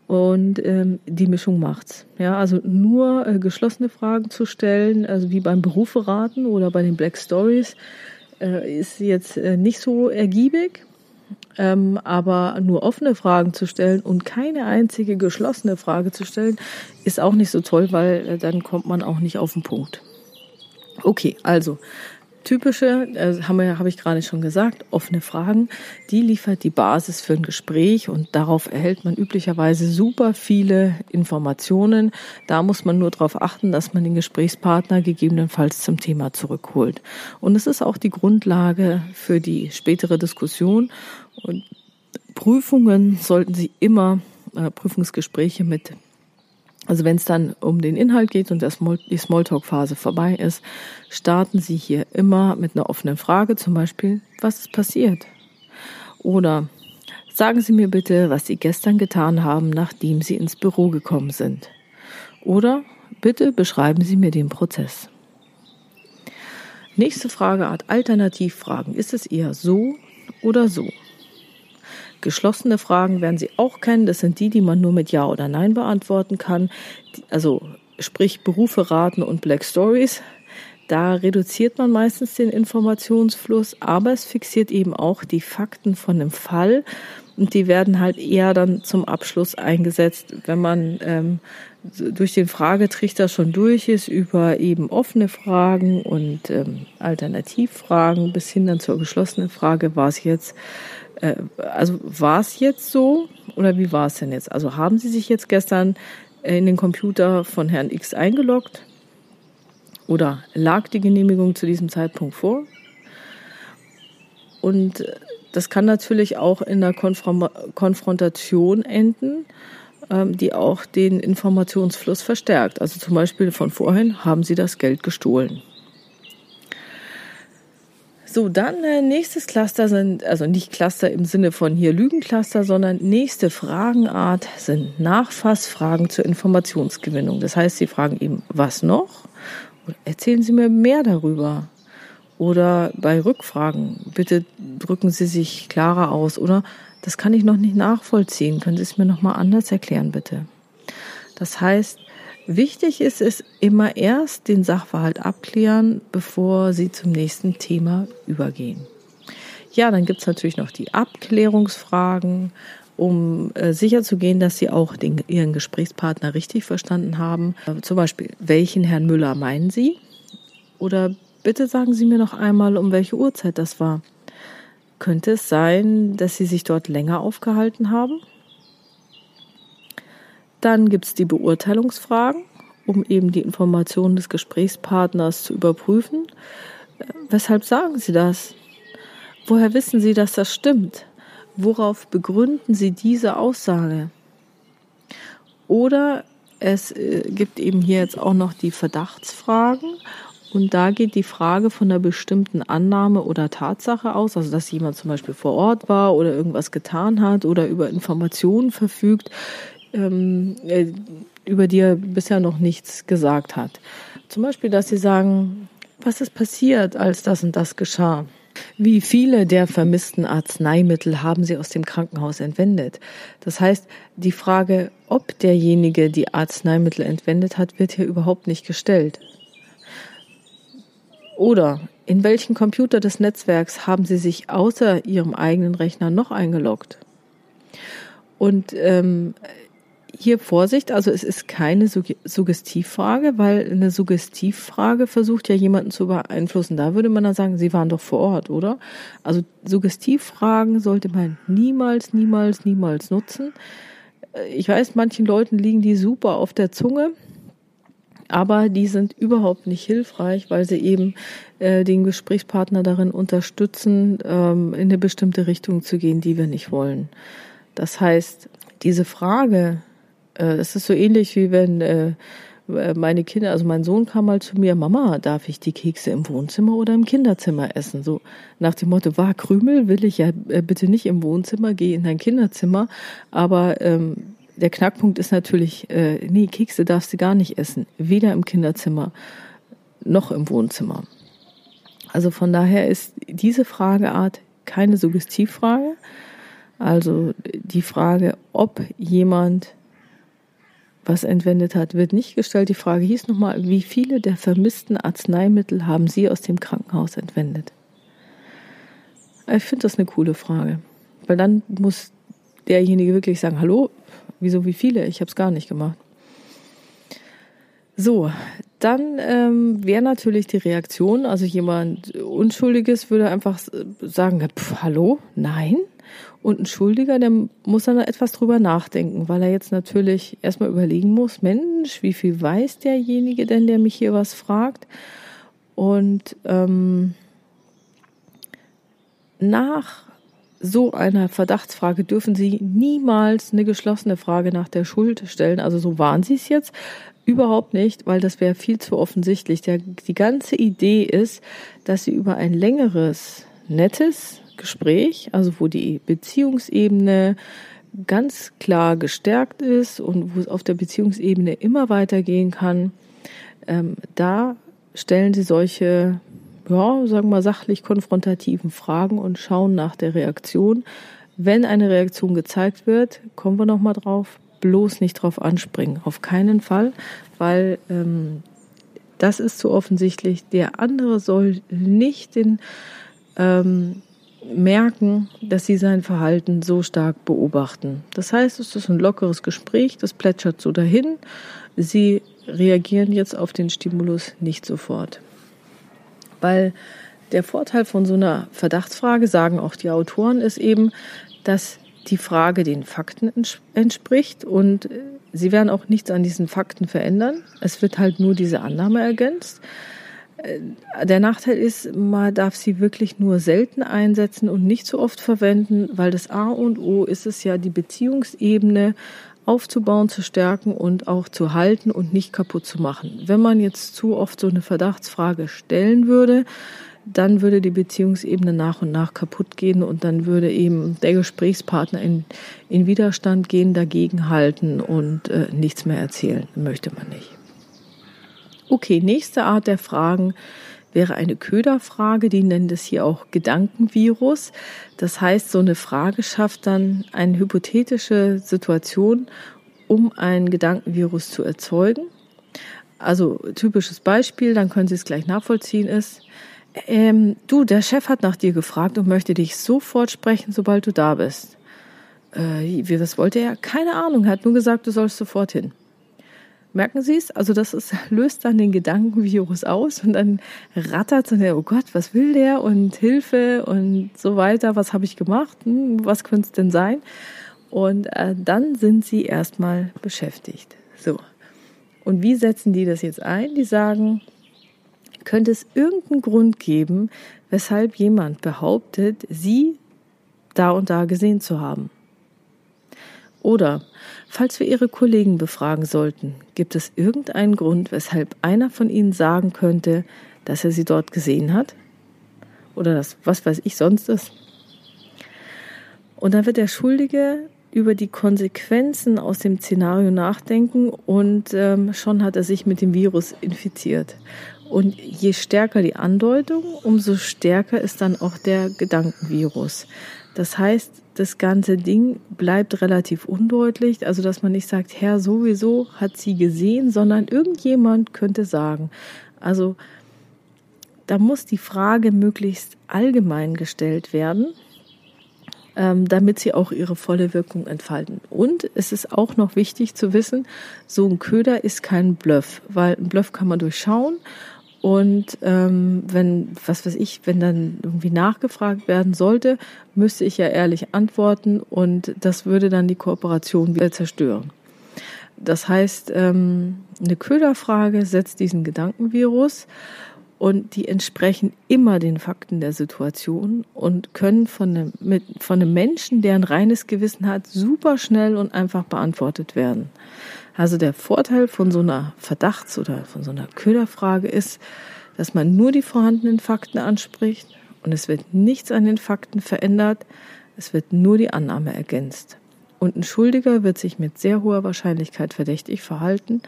Und ähm, die Mischung macht's. Ja, also nur äh, geschlossene Fragen zu stellen, also wie beim Beruferaten oder bei den Black Stories, äh, ist jetzt äh, nicht so ergiebig. Ähm, aber nur offene Fragen zu stellen und keine einzige geschlossene Frage zu stellen, ist auch nicht so toll, weil äh, dann kommt man auch nicht auf den Punkt. Okay, also typische, äh, habe hab ich gerade schon gesagt, offene Fragen, die liefert die Basis für ein Gespräch und darauf erhält man üblicherweise super viele Informationen. Da muss man nur darauf achten, dass man den Gesprächspartner gegebenenfalls zum Thema zurückholt. Und es ist auch die Grundlage für die spätere Diskussion und Prüfungen sollten Sie immer, äh, Prüfungsgespräche mit Also wenn es dann um den Inhalt geht und die Smalltalk-Phase vorbei ist, starten Sie hier immer mit einer offenen Frage, zum Beispiel, was ist passiert? Oder sagen Sie mir bitte, was Sie gestern getan haben, nachdem Sie ins Büro gekommen sind. Oder bitte beschreiben Sie mir den Prozess. Nächste Frageart, Alternativfragen. Ist es eher so oder so? Geschlossene Fragen werden Sie auch kennen. Das sind die, die man nur mit Ja oder Nein beantworten kann. Also sprich Berufe raten und Black Stories. Da reduziert man meistens den Informationsfluss, aber es fixiert eben auch die Fakten von dem Fall und die werden halt eher dann zum Abschluss eingesetzt, wenn man ähm, durch den Fragetrichter schon durch ist, über eben offene Fragen und ähm, Alternativfragen bis hin dann zur geschlossenen Frage, war es jetzt äh, also war es jetzt so oder wie war es denn jetzt? Also haben Sie sich jetzt gestern in den Computer von Herrn X eingeloggt oder lag die Genehmigung zu diesem Zeitpunkt vor? Und das kann natürlich auch in der Konfrontation enden, ähm, die auch den Informationsfluss verstärkt. Also zum Beispiel von vorhin haben Sie das Geld gestohlen. So, dann äh, nächstes Cluster sind, also nicht Cluster im Sinne von hier Lügencluster, sondern nächste Fragenart sind Nachfassfragen zur Informationsgewinnung. Das heißt, Sie fragen eben, was noch? Erzählen Sie mir mehr darüber. Oder bei Rückfragen, bitte drücken Sie sich klarer aus. Oder das kann ich noch nicht nachvollziehen. Können Sie es mir nochmal anders erklären, bitte? Das heißt, Wichtig ist es immer erst den Sachverhalt abklären, bevor Sie zum nächsten Thema übergehen. Ja, dann gibt's natürlich noch die Abklärungsfragen, um äh, sicherzugehen, dass Sie auch den, Ihren Gesprächspartner richtig verstanden haben. Äh, zum Beispiel, welchen Herrn Müller meinen Sie? Oder bitte sagen Sie mir noch einmal, um welche Uhrzeit das war. Könnte es sein, dass Sie sich dort länger aufgehalten haben? Dann gibt es die Beurteilungsfragen, um eben die Informationen des Gesprächspartners zu überprüfen. Äh, weshalb sagen Sie das? Woher wissen Sie, dass das stimmt? Worauf begründen Sie diese Aussage? Oder es äh, gibt eben hier jetzt auch noch die Verdachtsfragen. Und da geht die Frage von einer bestimmten Annahme oder Tatsache aus, also dass jemand zum Beispiel vor Ort war oder irgendwas getan hat oder über Informationen verfügt, ähm, äh, über die er bisher noch nichts gesagt hat. Zum Beispiel, dass sie sagen, was ist passiert, als das und das geschah? Wie viele der vermissten Arzneimittel haben Sie aus dem Krankenhaus entwendet? Das heißt, die Frage, ob derjenige die Arzneimittel entwendet hat, wird hier überhaupt nicht gestellt. Oder in welchen Computer des Netzwerks haben Sie sich außer Ihrem eigenen Rechner noch eingeloggt? Und ähm, hier Vorsicht, also es ist keine Suggestivfrage, weil eine Suggestivfrage versucht ja jemanden zu beeinflussen. Da würde man dann sagen, Sie waren doch vor Ort, oder? Also Suggestivfragen sollte man niemals, niemals, niemals nutzen. Ich weiß, manchen Leuten liegen die super auf der Zunge, aber die sind überhaupt nicht hilfreich, weil sie eben äh, den Gesprächspartner darin unterstützen, ähm, in eine bestimmte Richtung zu gehen, die wir nicht wollen. Das heißt, diese Frage, äh, es ist so ähnlich wie wenn äh, meine Kinder, also mein Sohn kam mal zu mir, Mama, darf ich die Kekse im Wohnzimmer oder im Kinderzimmer essen? So nach dem Motto, war Krümel, will ich ja äh, bitte nicht im Wohnzimmer, geh in dein Kinderzimmer. Aber ähm, der Knackpunkt ist natürlich, äh, nee, Kekse darfst du gar nicht essen, weder im Kinderzimmer noch im Wohnzimmer. Also von daher ist diese Frageart keine Suggestivfrage. Also die Frage, ob jemand was entwendet hat, wird nicht gestellt. Die Frage hieß nochmal, wie viele der vermissten Arzneimittel haben Sie aus dem Krankenhaus entwendet? Ich finde das eine coole Frage, weil dann muss derjenige wirklich sagen, hallo, wieso wie viele? Ich habe es gar nicht gemacht. So, dann ähm, wäre natürlich die Reaktion, also jemand Unschuldiges würde einfach sagen, pff, hallo, nein, und ein Schuldiger, der muss dann etwas drüber nachdenken, weil er jetzt natürlich erstmal überlegen muss, Mensch, wie viel weiß derjenige denn, der mich hier was fragt? Und ähm, nach so einer Verdachtsfrage dürfen Sie niemals eine geschlossene Frage nach der Schuld stellen. Also so waren Sie es jetzt überhaupt nicht, weil das wäre viel zu offensichtlich. Der, die ganze Idee ist, dass Sie über ein längeres, nettes Gespräch, also wo die Beziehungsebene ganz klar gestärkt ist und wo es auf der Beziehungsebene immer weitergehen kann, ähm, da stellen Sie solche ja, sagen wir mal, sachlich konfrontativen Fragen und schauen nach der Reaktion. Wenn eine Reaktion gezeigt wird, kommen wir nochmal drauf, bloß nicht drauf anspringen. Auf keinen Fall, weil ähm, das ist zu offensichtlich. Der andere soll nicht den ähm, merken, dass sie sein Verhalten so stark beobachten. Das heißt, es ist ein lockeres Gespräch, das plätschert so dahin. Sie reagieren jetzt auf den Stimulus nicht sofort. Weil der Vorteil von so einer Verdachtsfrage, sagen auch die Autoren, ist eben, dass die Frage den Fakten entspricht und äh, sie werden auch nichts an diesen Fakten verändern. Es wird halt nur diese Annahme ergänzt. Äh, der Nachteil ist, man darf sie wirklich nur selten einsetzen und nicht so oft verwenden, weil das A und O ist es ja, die Beziehungsebene aufzubauen, zu stärken und auch zu halten und nicht kaputt zu machen. Wenn man jetzt zu oft so eine Verdachtsfrage stellen würde, dann würde die Beziehungsebene nach und nach kaputt gehen und dann würde eben der Gesprächspartner in, in Widerstand gehen, dagegen halten und äh, nichts mehr erzählen. Möchte man nicht. Okay, nächste Art der Fragen wäre eine Köderfrage, die nennen das hier auch Gedankenvirus. Das heißt, so eine Frage schafft dann eine hypothetische Situation, um ein Gedankenvirus zu erzeugen. Also typisches Beispiel, dann können Sie es gleich nachvollziehen, ist, ähm, du, der Chef hat nach dir gefragt und möchte dich sofort sprechen, sobald du da bist. Äh, wie, was wollte er? Keine Ahnung, er hat nur gesagt, du sollst sofort hin. Merken Sie es? Also das ist, [laughs] löst dann den Gedankenvirus aus und dann rattert es, oh Gott, was will der und Hilfe und so weiter, was habe ich gemacht, hm, was könnte es denn sein? Und äh, dann sind Sie erstmal beschäftigt. So. Und wie setzen die das jetzt ein? Die sagen, könnte es irgendeinen Grund geben, weshalb jemand behauptet, Sie da und da gesehen zu haben? Oder falls wir Ihre Kollegen befragen sollten, gibt es irgendeinen Grund, weshalb einer von Ihnen sagen könnte, dass er Sie dort gesehen hat? Oder das, was weiß ich sonst ist? Und dann wird der Schuldige über die Konsequenzen aus dem Szenario nachdenken und ähm, schon hat er sich mit dem Virus infiziert. Und je stärker die Andeutung, umso stärker ist dann auch der Gedankenvirus. Das heißt, das ganze Ding bleibt relativ undeutlich, also dass man nicht sagt, Herr sowieso hat sie gesehen, sondern irgendjemand könnte sagen. Also da muss die Frage möglichst allgemein gestellt werden, ähm, damit sie auch ihre volle Wirkung entfalten. Und es ist auch noch wichtig zu wissen, so ein Köder ist kein Bluff, weil ein Bluff kann man durchschauen und ähm, wenn, was weiß ich, wenn dann irgendwie nachgefragt werden sollte, müsste ich ja ehrlich antworten und das würde dann die Kooperation wieder zerstören. Das heißt, ähm, eine Köderfrage setzt diesen Gedankenvirus und die entsprechen immer den Fakten der Situation und können von einem, mit, von einem Menschen, der ein reines Gewissen hat, super schnell und einfach beantwortet werden. Also der Vorteil von so einer Verdachts- oder von so einer Köderfrage ist, dass man nur die vorhandenen Fakten anspricht und es wird nichts an den Fakten verändert, es wird nur die Annahme ergänzt. Und ein Schuldiger wird sich mit sehr hoher Wahrscheinlichkeit verdächtig verhalten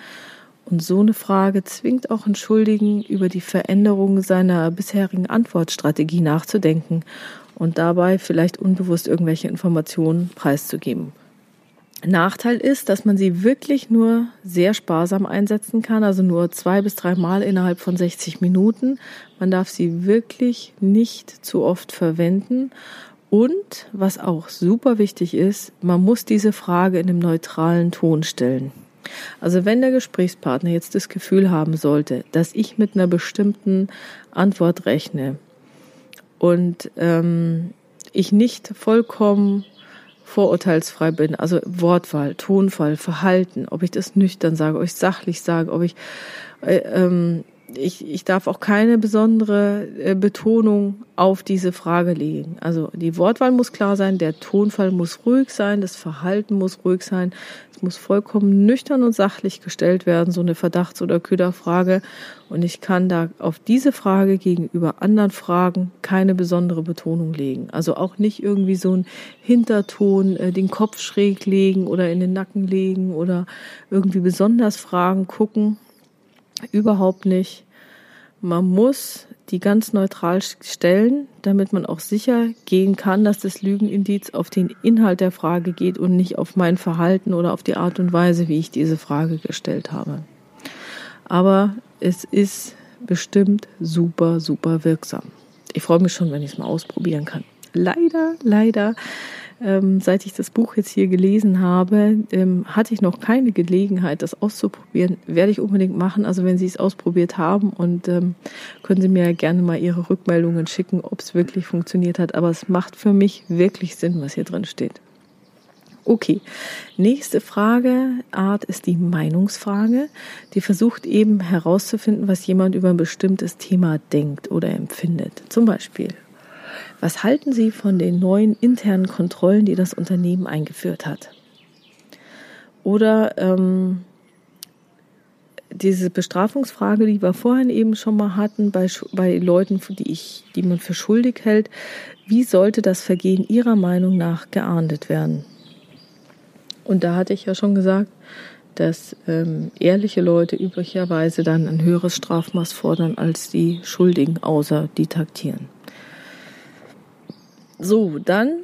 und so eine Frage zwingt auch einen Schuldigen, über die Veränderung seiner bisherigen Antwortstrategie nachzudenken und dabei vielleicht unbewusst irgendwelche Informationen preiszugeben. Nachteil ist, dass man sie wirklich nur sehr sparsam einsetzen kann, also nur zwei bis drei Mal innerhalb von 60 Minuten. Man darf sie wirklich nicht zu oft verwenden. Und was auch super wichtig ist, man muss diese Frage in einem neutralen Ton stellen. Also wenn der Gesprächspartner jetzt das Gefühl haben sollte, dass ich mit einer bestimmten Antwort rechne und ähm, ich nicht vollkommen vorurteilsfrei bin, also Wortwahl, Tonfall, Verhalten, ob ich das nüchtern sage, ob ich sachlich sage, ob ich äh, ähm, ich, ich darf auch keine besondere äh, Betonung auf diese Frage legen. Also die Wortwahl muss klar sein, der Tonfall muss ruhig sein, das Verhalten muss ruhig sein, es muss vollkommen nüchtern und sachlich gestellt werden, so eine Verdachts- oder Köderfrage. Und ich kann da auf diese Frage gegenüber anderen Fragen keine besondere Betonung legen. Also auch nicht irgendwie so ein Hinterton, äh, den Kopf schräg legen oder in den Nacken legen oder irgendwie besonders Fragen gucken Überhaupt nicht. Man muss die ganz neutral stellen, damit man auch sicher gehen kann, dass das Lügenindiz auf den Inhalt der Frage geht und nicht auf mein Verhalten oder auf die Art und Weise, wie ich diese Frage gestellt habe. Aber es ist bestimmt super, super wirksam. Ich freue mich schon, wenn ich es mal ausprobieren kann. Leider, leider ähm, seit ich das Buch jetzt hier gelesen habe, ähm, hatte ich noch keine Gelegenheit, das auszuprobieren. Werde ich unbedingt machen. Also wenn Sie es ausprobiert haben und ähm, können Sie mir gerne mal Ihre Rückmeldungen schicken, ob es wirklich funktioniert hat. Aber es macht für mich wirklich Sinn, was hier drin steht. Okay, nächste Frageart ist die Meinungsfrage. Die versucht eben herauszufinden, was jemand über ein bestimmtes Thema denkt oder empfindet. Zum Beispiel, was halten Sie von den neuen internen Kontrollen, die das Unternehmen eingeführt hat? Oder ähm, diese Bestrafungsfrage, die wir vorhin eben schon mal hatten, bei, bei Leuten, die, ich, die man für schuldig hält, wie sollte das Vergehen Ihrer Meinung nach geahndet werden? Und da hatte ich ja schon gesagt, dass ähm, ehrliche Leute üblicherweise dann ein höheres Strafmaß fordern als die Schuldigen, außer die taktieren. So, dann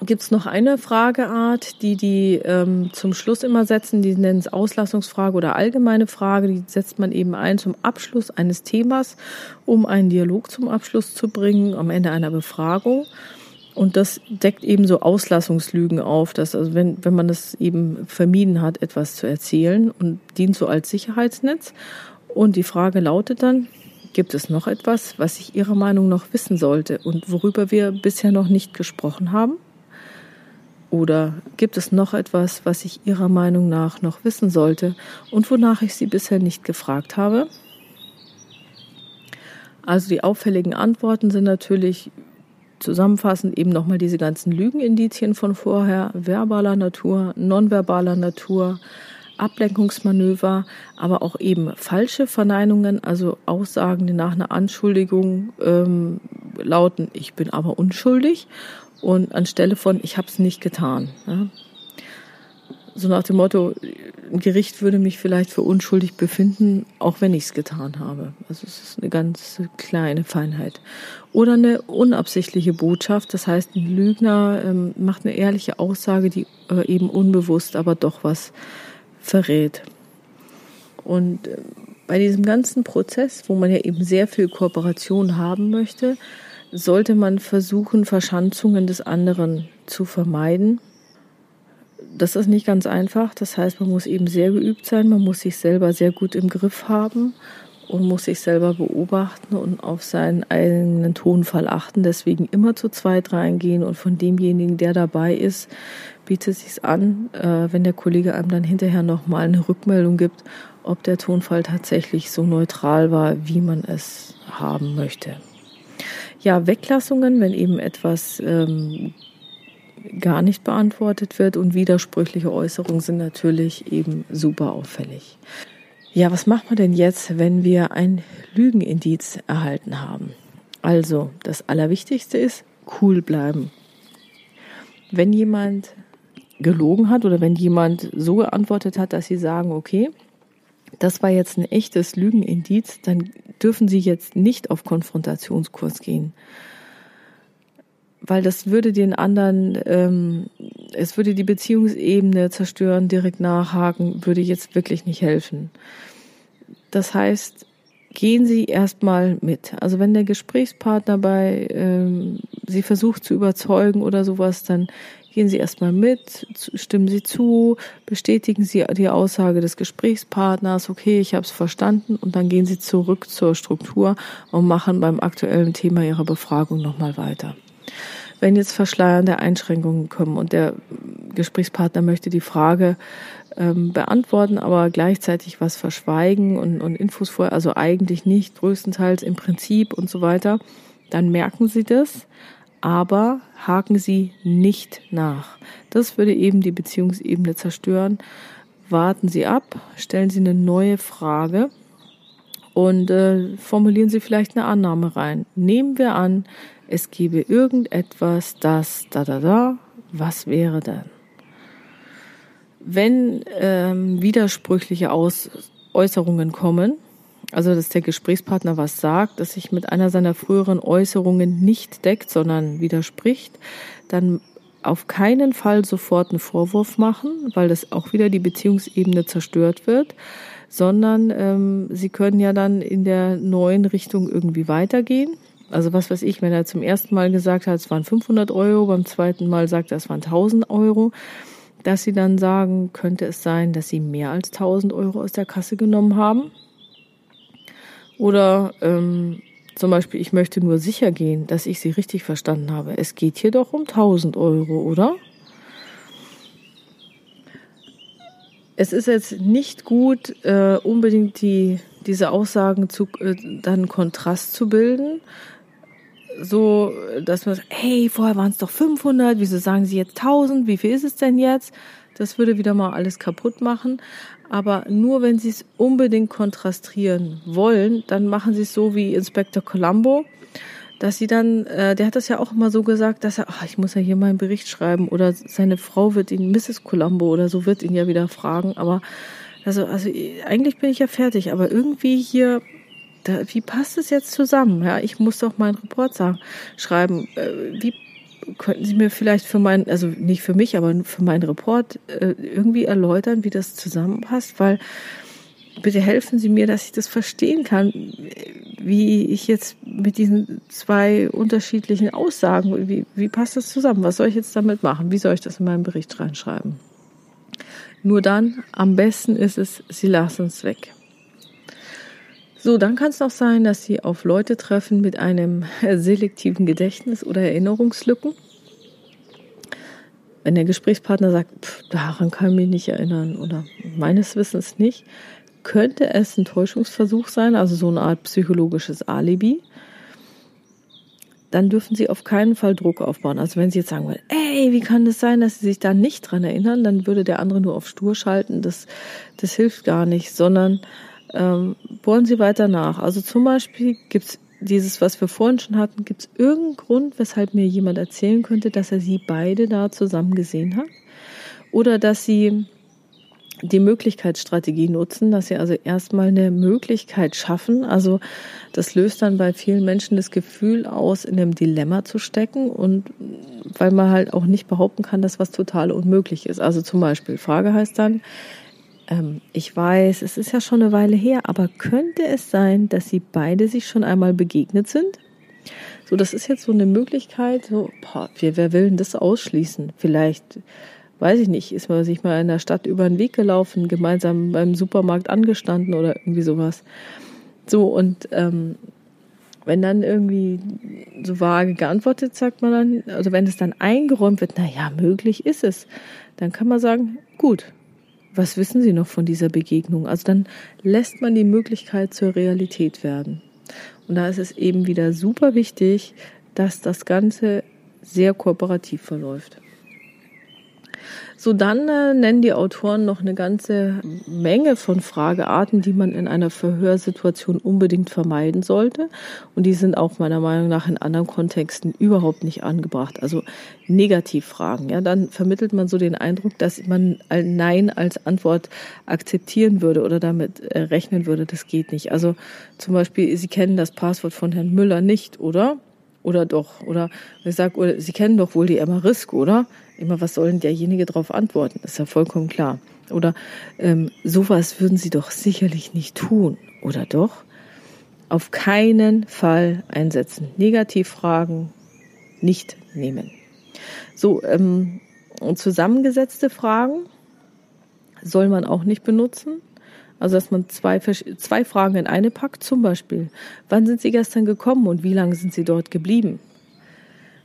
gibt's noch eine Frageart, die die ähm, zum Schluss immer setzen. Die nennen es Auslassungsfrage oder allgemeine Frage. Die setzt man eben ein zum Abschluss eines Themas, um einen Dialog zum Abschluss zu bringen, am Ende einer Befragung. Und das deckt eben so Auslassungslügen auf, dass also wenn, wenn man das eben vermieden hat, etwas zu erzählen und dient so als Sicherheitsnetz. Und die Frage lautet dann, Gibt es noch etwas, was ich Ihrer Meinung nach wissen sollte und worüber wir bisher noch nicht gesprochen haben? Oder gibt es noch etwas, was ich Ihrer Meinung nach noch wissen sollte und wonach ich Sie bisher nicht gefragt habe? Also die auffälligen Antworten sind natürlich zusammenfassend eben nochmal diese ganzen Lügenindizien von vorher, verbaler Natur, nonverbaler Natur, Ablenkungsmanöver, aber auch eben falsche Verneinungen, also Aussagen, die nach einer Anschuldigung ähm, lauten, ich bin aber unschuldig und anstelle von, ich habe es nicht getan. Ja. So nach dem Motto, ein Gericht würde mich vielleicht für unschuldig befinden, auch wenn ich es getan habe. Also es ist eine ganz kleine Feinheit. Oder eine unabsichtliche Botschaft, das heißt, ein Lügner ähm, macht eine ehrliche Aussage, die äh, eben unbewusst aber doch was verrät. Und äh, bei diesem ganzen Prozess, wo man ja eben sehr viel Kooperation haben möchte, sollte man versuchen, Verschanzungen des anderen zu vermeiden. Das ist nicht ganz einfach. Das heißt, man muss eben sehr geübt sein, man muss sich selber sehr gut im Griff haben und muss sich selber beobachten und auf seinen eigenen Tonfall achten. Deswegen immer zu zweit reingehen und von demjenigen, der dabei ist, bietet sich an, äh, wenn der Kollege einem dann hinterher nochmal eine Rückmeldung gibt, ob der Tonfall tatsächlich so neutral war, wie man es haben möchte. Ja, Weglassungen, wenn eben etwas ähm, gar nicht beantwortet wird und widersprüchliche Äußerungen sind natürlich eben super auffällig. Ja, was macht man denn jetzt, wenn wir ein Lügenindiz erhalten haben? Also, das Allerwichtigste ist, cool bleiben. Wenn jemand gelogen hat oder wenn jemand so geantwortet hat, dass sie sagen, okay, das war jetzt ein echtes Lügenindiz, dann dürfen sie jetzt nicht auf Konfrontationskurs gehen. Weil das würde den anderen, ähm, es würde die Beziehungsebene zerstören, direkt nachhaken, würde jetzt wirklich nicht helfen. Das heißt, gehen Sie erstmal mit. Also wenn der Gesprächspartner bei ähm, Sie versucht zu überzeugen oder sowas, dann Gehen Sie erstmal mit, stimmen Sie zu, bestätigen Sie die Aussage des Gesprächspartners, okay, ich habe es verstanden, und dann gehen Sie zurück zur Struktur und machen beim aktuellen Thema Ihrer Befragung nochmal weiter. Wenn jetzt verschleiernde Einschränkungen kommen und der Gesprächspartner möchte die Frage ähm, beantworten, aber gleichzeitig was verschweigen und, und Infos vorher, also eigentlich nicht, größtenteils im Prinzip und so weiter, dann merken Sie das, aber haken Sie nicht nach. Das würde eben die Beziehungsebene zerstören. Warten Sie ab, stellen Sie eine neue Frage und äh, formulieren Sie vielleicht eine Annahme rein. Nehmen wir an, es gebe irgendetwas, das da da da, was wäre dann? Wenn ähm, widersprüchliche Aus Äußerungen kommen, also dass der Gesprächspartner was sagt, dass sich mit einer seiner früheren Äußerungen nicht deckt, sondern widerspricht, dann auf keinen Fall sofort einen Vorwurf machen, weil das auch wieder die Beziehungsebene zerstört wird, sondern ähm, sie können ja dann in der neuen Richtung irgendwie weitergehen. Also was weiß ich, wenn er zum ersten Mal gesagt hat, es waren 500 Euro, beim zweiten Mal sagt er, es waren 1000 Euro, dass sie dann sagen, könnte es sein, dass sie mehr als 1000 Euro aus der Kasse genommen haben. Oder ähm, zum Beispiel, ich möchte nur sicher gehen, dass ich sie richtig verstanden habe. Es geht hier doch um 1000 Euro, oder? Es ist jetzt nicht gut, äh, unbedingt die, diese Aussagen zu, äh, dann Kontrast zu bilden, so, dass man sagt, hey, vorher waren es doch 500, wieso sagen Sie jetzt 1000, wie viel ist es denn jetzt? Das würde wieder mal alles kaputt machen. Aber nur wenn Sie es unbedingt kontrastieren wollen, dann machen Sie es so wie Inspektor Columbo, dass Sie dann, äh, der hat das ja auch immer so gesagt, dass er, ach, ich muss ja hier mal einen Bericht schreiben oder seine Frau wird ihn, Mrs. Columbo oder so wird ihn ja wieder fragen, aber also, also eigentlich bin ich ja fertig, aber irgendwie hier da, wie passt es jetzt zusammen? Ja, ich muss doch meinen Report sagen, schreiben. Äh, wie könnten Sie mir vielleicht für meinen, also nicht für mich, aber für meinen Report äh, irgendwie erläutern, wie das zusammenpasst? Weil bitte helfen Sie mir, dass ich das verstehen kann, wie ich jetzt mit diesen zwei unterschiedlichen Aussagen, wie, wie passt das zusammen? Was soll ich jetzt damit machen? Wie soll ich das in meinen Bericht reinschreiben? Nur dann, am besten ist es, Sie lassen es weg. So, dann kann es auch sein, dass Sie auf Leute treffen mit einem [laughs] selektiven Gedächtnis oder Erinnerungslücken. Wenn der Gesprächspartner sagt, pff, daran kann ich mich nicht erinnern oder meines Wissens nicht, könnte es ein Täuschungsversuch sein, also so eine Art psychologisches Alibi. Dann dürfen Sie auf keinen Fall Druck aufbauen. Also wenn Sie jetzt sagen wollen, ey, wie kann das sein, dass Sie sich da nicht dran erinnern, dann würde der andere nur auf Stur schalten. Das, das hilft gar nicht, sondern ähm, bohren Sie weiter nach. Also zum Beispiel gibt es dieses, was wir vorhin schon hatten, gibt es irgendeinen Grund, weshalb mir jemand erzählen könnte, dass er sie beide da zusammen gesehen hat? Oder dass sie die Möglichkeitsstrategie nutzen, dass sie also erstmal eine Möglichkeit schaffen. Also das löst dann bei vielen Menschen das Gefühl aus, in einem Dilemma zu stecken und weil man halt auch nicht behaupten kann, dass was total unmöglich ist. Also zum Beispiel, Frage heißt dann, ähm, ich weiß, es ist ja schon eine Weile her, aber könnte es sein, dass sie beide sich schon einmal begegnet sind? So, das ist jetzt so eine Möglichkeit, so, boah, wer, wer will denn das ausschließen? Vielleicht, weiß ich nicht, ist man sich mal in der Stadt über den Weg gelaufen, gemeinsam beim Supermarkt angestanden oder irgendwie sowas. So, und ähm, wenn dann irgendwie so vage geantwortet, sagt man dann, also wenn es dann eingeräumt wird, na ja, möglich ist es, dann kann man sagen, gut, was wissen Sie noch von dieser Begegnung? Also dann lässt man die Möglichkeit zur Realität werden. Und da ist es eben wieder super wichtig, dass das Ganze sehr kooperativ verläuft. So, dann äh, nennen die Autoren noch eine ganze Menge von Fragearten, die man in einer Verhörsituation unbedingt vermeiden sollte. Und die sind auch meiner Meinung nach in anderen Kontexten überhaupt nicht angebracht. Also Negativfragen. Ja, dann vermittelt man so den Eindruck, dass man ein Nein als Antwort akzeptieren würde oder damit äh, rechnen würde. Das geht nicht. Also zum Beispiel, Sie kennen das Passwort von Herrn Müller nicht, oder? Oder doch? Oder ich sage, Sie kennen doch wohl die Emma Risk, oder? Immer, was soll denn derjenige darauf antworten? Ist ja vollkommen klar. Oder ähm, sowas würden Sie doch sicherlich nicht tun, oder doch? Auf keinen Fall einsetzen. Negativfragen nicht nehmen. So, ähm, zusammengesetzte Fragen soll man auch nicht benutzen. Also, dass man zwei, zwei Fragen in eine packt. Zum Beispiel, wann sind Sie gestern gekommen und wie lange sind Sie dort geblieben?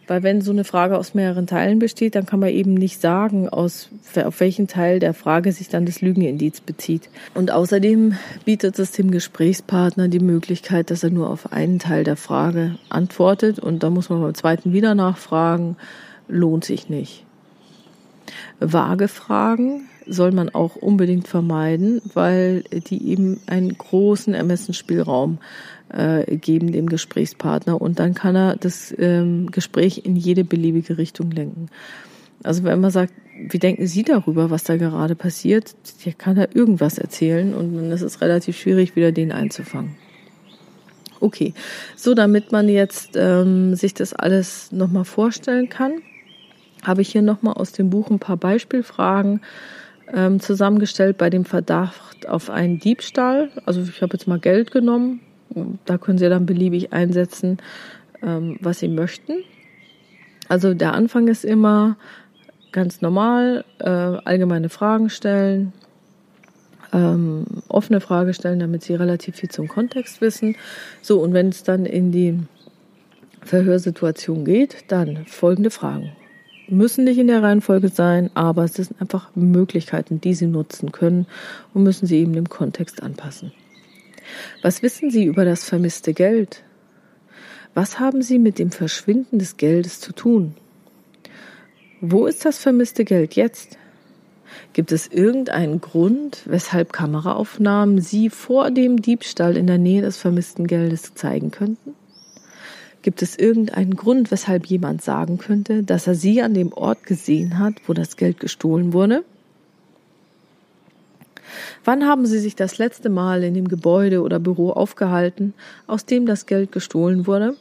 Weil wenn so eine Frage aus mehreren Teilen besteht, dann kann man eben nicht sagen, aus, auf welchen Teil der Frage sich dann das Lügenindiz bezieht. Und außerdem bietet es dem Gesprächspartner die Möglichkeit, dass er nur auf einen Teil der Frage antwortet und da muss man beim zweiten wieder nachfragen. Lohnt sich nicht. Vage Fragen soll man auch unbedingt vermeiden, weil die eben einen großen Ermessensspielraum äh, geben dem Gesprächspartner und dann kann er das ähm, Gespräch in jede beliebige Richtung lenken. Also wenn man sagt, wie denken Sie darüber, was da gerade passiert, der kann da irgendwas erzählen und dann ist es relativ schwierig, wieder den einzufangen. Okay, so damit man jetzt ähm, sich das alles nochmal vorstellen kann, habe ich hier nochmal aus dem Buch ein paar Beispielfragen ähm, zusammengestellt bei dem Verdacht auf einen Diebstahl. Also ich habe jetzt mal Geld genommen. Da können Sie dann beliebig einsetzen, ähm, was Sie möchten. Also der Anfang ist immer ganz normal, äh, allgemeine Fragen stellen, ähm, offene Frage stellen, damit Sie relativ viel zum Kontext wissen. So, und wenn es dann in die Verhörsituation geht, dann folgende Fragen müssen nicht in der Reihenfolge sein, aber es sind einfach Möglichkeiten, die Sie nutzen können und müssen Sie eben dem Kontext anpassen. Was wissen Sie über das vermisste Geld? Was haben Sie mit dem Verschwinden des Geldes zu tun? Wo ist das vermisste Geld jetzt? Gibt es irgendeinen Grund, weshalb Kameraaufnahmen Sie vor dem Diebstahl in der Nähe des vermissten Geldes zeigen könnten? Gibt es irgendeinen Grund, weshalb jemand sagen könnte, dass er sie an dem Ort gesehen hat, wo das Geld gestohlen wurde? Wann haben Sie sich das letzte Mal in dem Gebäude oder Büro aufgehalten, aus dem das Geld gestohlen wurde?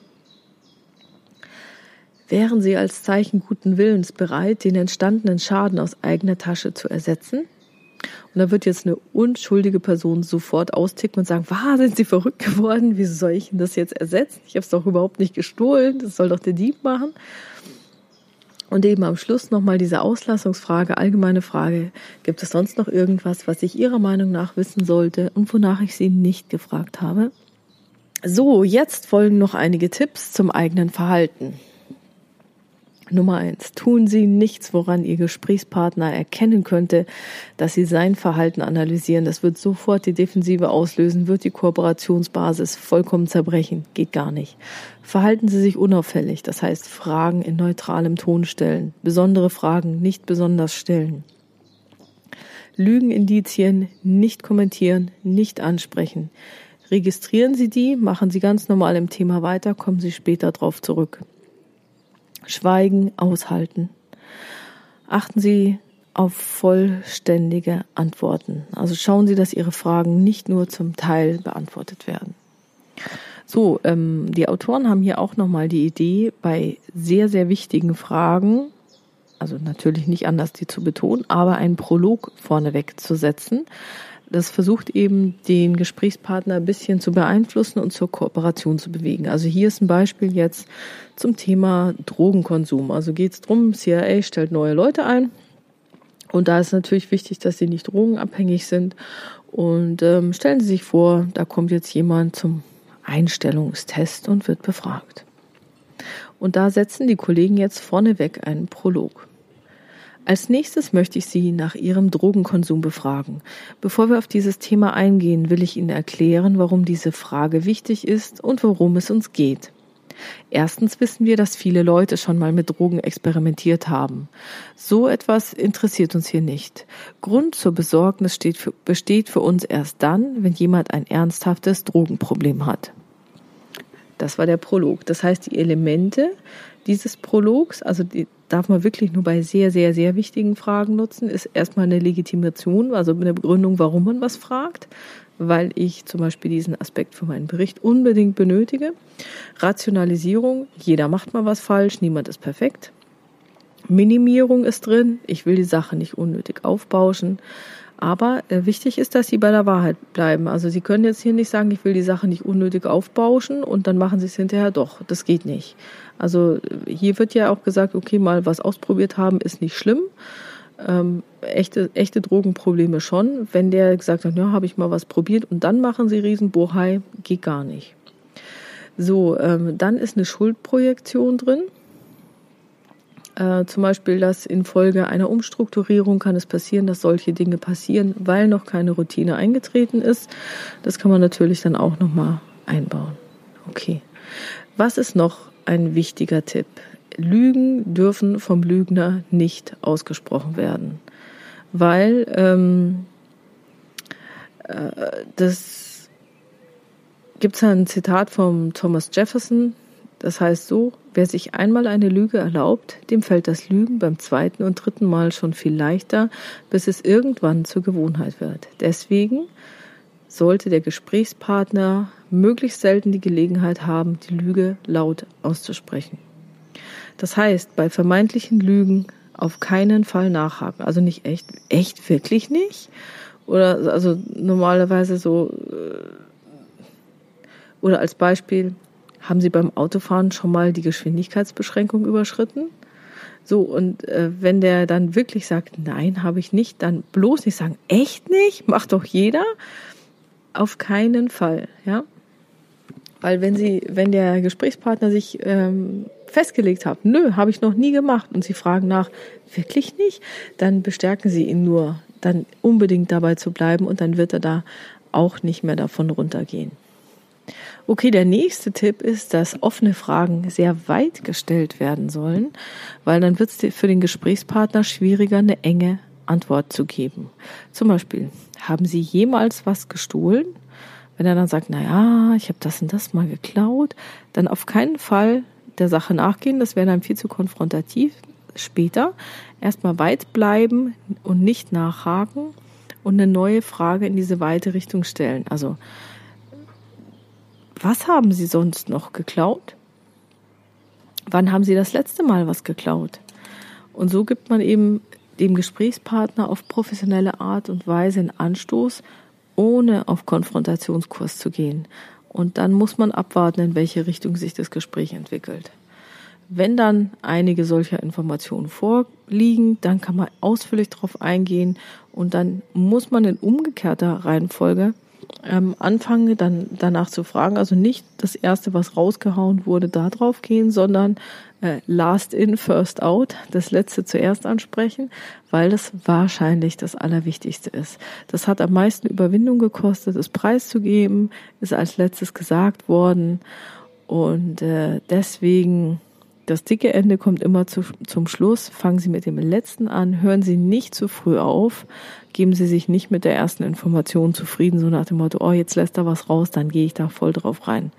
Wären Sie als Zeichen guten Willens bereit, den entstandenen Schaden aus eigener Tasche zu ersetzen? Und da wird jetzt eine unschuldige Person sofort austicken und sagen, was, sind Sie verrückt geworden? Wieso soll ich denn das jetzt ersetzen? Ich habe es doch überhaupt nicht gestohlen. Das soll doch der Dieb machen. Und eben am Schluss nochmal diese Auslassungsfrage, allgemeine Frage, gibt es sonst noch irgendwas, was ich Ihrer Meinung nach wissen sollte und wonach ich Sie nicht gefragt habe? So, jetzt folgen noch einige Tipps zum eigenen Verhalten. Nummer eins. Tun Sie nichts, woran Ihr Gesprächspartner erkennen könnte, dass Sie sein Verhalten analysieren. Das wird sofort die Defensive auslösen, wird die Kooperationsbasis vollkommen zerbrechen. Geht gar nicht. Verhalten Sie sich unauffällig. Das heißt, Fragen in neutralem Ton stellen. Besondere Fragen nicht besonders stellen. Lügenindizien nicht kommentieren, nicht ansprechen. Registrieren Sie die, machen Sie ganz normal im Thema weiter, kommen Sie später drauf zurück. Schweigen aushalten. Achten Sie auf vollständige Antworten. Also schauen Sie, dass Ihre Fragen nicht nur zum Teil beantwortet werden. So, ähm, die Autoren haben hier auch nochmal die Idee, bei sehr, sehr wichtigen Fragen, also natürlich nicht anders die zu betonen, aber einen Prolog vorneweg zu setzen, das versucht eben den Gesprächspartner ein bisschen zu beeinflussen und zur Kooperation zu bewegen. Also hier ist ein Beispiel jetzt zum Thema Drogenkonsum. Also geht es darum, CIA stellt neue Leute ein. Und da ist natürlich wichtig, dass sie nicht drogenabhängig sind. Und ähm, stellen Sie sich vor, da kommt jetzt jemand zum Einstellungstest und wird befragt. Und da setzen die Kollegen jetzt vorneweg einen Prolog. Als nächstes möchte ich Sie nach Ihrem Drogenkonsum befragen. Bevor wir auf dieses Thema eingehen, will ich Ihnen erklären, warum diese Frage wichtig ist und worum es uns geht. Erstens wissen wir, dass viele Leute schon mal mit Drogen experimentiert haben. So etwas interessiert uns hier nicht. Grund zur Besorgnis für, besteht für uns erst dann, wenn jemand ein ernsthaftes Drogenproblem hat. Das war der Prolog. Das heißt, die Elemente dieses Prologs, also die, darf man wirklich nur bei sehr, sehr, sehr wichtigen Fragen nutzen, ist erstmal eine Legitimation, also eine Begründung, warum man was fragt, weil ich zum Beispiel diesen Aspekt für meinen Bericht unbedingt benötige. Rationalisierung, jeder macht mal was falsch, niemand ist perfekt. Minimierung ist drin, ich will die Sache nicht unnötig aufbauschen. Aber äh, wichtig ist, dass Sie bei der Wahrheit bleiben. Also Sie können jetzt hier nicht sagen, ich will die Sache nicht unnötig aufbauschen und dann machen Sie es hinterher doch. Das geht nicht. Also hier wird ja auch gesagt, okay, mal was ausprobiert haben, ist nicht schlimm. Ähm, echte, echte Drogenprobleme schon. Wenn der gesagt hat, ja, habe ich mal was probiert und dann machen Sie Riesenbohai, geht gar nicht. So, ähm, dann ist eine Schuldprojektion drin. Äh, zum Beispiel, dass infolge einer Umstrukturierung kann es passieren, dass solche Dinge passieren, weil noch keine Routine eingetreten ist. Das kann man natürlich dann auch nochmal einbauen. Okay. Was ist noch ein wichtiger Tipp? Lügen dürfen vom Lügner nicht ausgesprochen werden, weil ähm, äh, das gibt es ein Zitat vom Thomas Jefferson, das heißt so, wer sich einmal eine Lüge erlaubt, dem fällt das Lügen beim zweiten und dritten Mal schon viel leichter, bis es irgendwann zur Gewohnheit wird. Deswegen sollte der Gesprächspartner möglichst selten die Gelegenheit haben, die Lüge laut auszusprechen. Das heißt, bei vermeintlichen Lügen auf keinen Fall nachhaken. Also nicht echt, echt wirklich nicht? Oder also normalerweise so, äh, oder als Beispiel, haben Sie beim Autofahren schon mal die Geschwindigkeitsbeschränkung überschritten? So, und äh, wenn der dann wirklich sagt, nein, habe ich nicht, dann bloß nicht sagen, echt nicht? Macht doch jeder? Auf keinen Fall, ja. Weil wenn Sie, wenn der Gesprächspartner sich ähm, festgelegt hat, nö, habe ich noch nie gemacht, und Sie fragen nach, wirklich nicht, dann bestärken Sie ihn nur, dann unbedingt dabei zu bleiben und dann wird er da auch nicht mehr davon runtergehen. Okay, der nächste Tipp ist, dass offene Fragen sehr weit gestellt werden sollen, weil dann wird es für den Gesprächspartner schwieriger, eine enge Antwort zu geben. Zum Beispiel, haben Sie jemals was gestohlen? Wenn er dann sagt, na ja, ich habe das und das mal geklaut, dann auf keinen Fall der Sache nachgehen, das wäre dann viel zu konfrontativ. Später erstmal weit bleiben und nicht nachhaken und eine neue Frage in diese weite Richtung stellen. Also was haben Sie sonst noch geklaut? Wann haben Sie das letzte Mal was geklaut? Und so gibt man eben dem Gesprächspartner auf professionelle Art und Weise einen Anstoß, ohne auf Konfrontationskurs zu gehen. Und dann muss man abwarten, in welche Richtung sich das Gespräch entwickelt. Wenn dann einige solcher Informationen vorliegen, dann kann man ausführlich darauf eingehen und dann muss man in umgekehrter Reihenfolge ähm, anfange, dann danach zu fragen. Also nicht das erste, was rausgehauen wurde, da drauf gehen, sondern äh, last in, first out, das letzte zuerst ansprechen, weil das wahrscheinlich das Allerwichtigste ist. Das hat am meisten Überwindung gekostet, es preiszugeben, ist als letztes gesagt worden und äh, deswegen das dicke Ende kommt immer zu, zum Schluss. Fangen Sie mit dem letzten an. Hören Sie nicht zu früh auf. Geben Sie sich nicht mit der ersten Information zufrieden, so nach dem Motto, oh, jetzt lässt er was raus, dann gehe ich da voll drauf rein.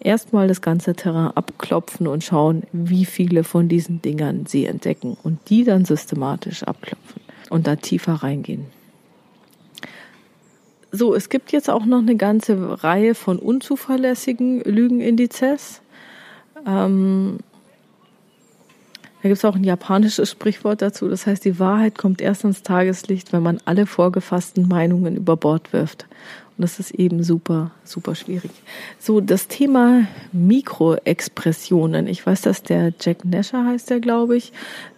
Erstmal das ganze Terrain abklopfen und schauen, wie viele von diesen Dingern Sie entdecken und die dann systematisch abklopfen und da tiefer reingehen. So, es gibt jetzt auch noch eine ganze Reihe von unzuverlässigen Lügenindizes. Ähm, da gibt es auch ein japanisches Sprichwort dazu, das heißt, die Wahrheit kommt erst ans Tageslicht, wenn man alle vorgefassten Meinungen über Bord wirft. Und das ist eben super, super schwierig. So, das Thema Mikroexpressionen. Ich weiß, dass der Jack Nasher heißt der, glaube ich,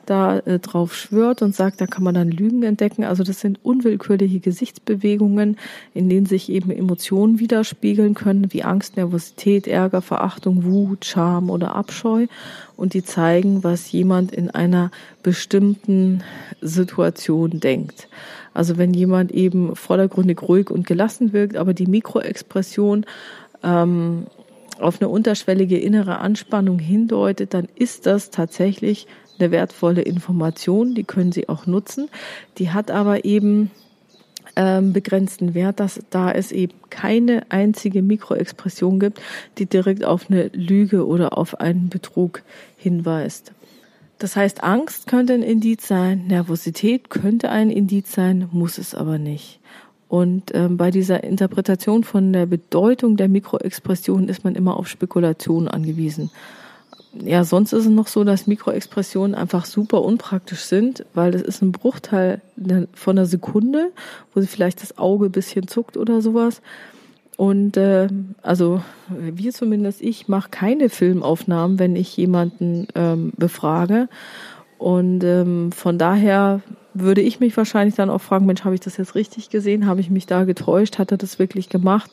da äh, drauf schwört und sagt, da kann man dann Lügen entdecken. Also das sind unwillkürliche Gesichtsbewegungen, in denen sich eben Emotionen widerspiegeln können, wie Angst, Nervosität, Ärger, Verachtung, Wut, Scham oder Abscheu. Und die zeigen, was jemand in einer bestimmten Situation denkt. Also wenn jemand eben vordergründig ruhig und gelassen wirkt, aber die Mikroexpression ähm, auf eine unterschwellige innere Anspannung hindeutet, dann ist das tatsächlich eine wertvolle Information, die können Sie auch nutzen. Die hat aber eben ähm, begrenzten Wert, dass da es eben keine einzige Mikroexpression gibt, die direkt auf eine Lüge oder auf einen Betrug hinweist. Das heißt, Angst könnte ein Indiz sein, Nervosität könnte ein Indiz sein, muss es aber nicht. Und ähm, bei dieser Interpretation von der Bedeutung der Mikroexpression ist man immer auf Spekulationen angewiesen. Ja, sonst ist es noch so, dass Mikroexpressionen einfach super unpraktisch sind, weil das ist ein Bruchteil von einer Sekunde, wo sie vielleicht das Auge ein bisschen zuckt oder sowas. Und äh, also wir zumindest, ich mache keine Filmaufnahmen, wenn ich jemanden ähm, befrage. Und ähm, von daher würde ich mich wahrscheinlich dann auch fragen, Mensch, habe ich das jetzt richtig gesehen? Habe ich mich da getäuscht? Hat er das wirklich gemacht?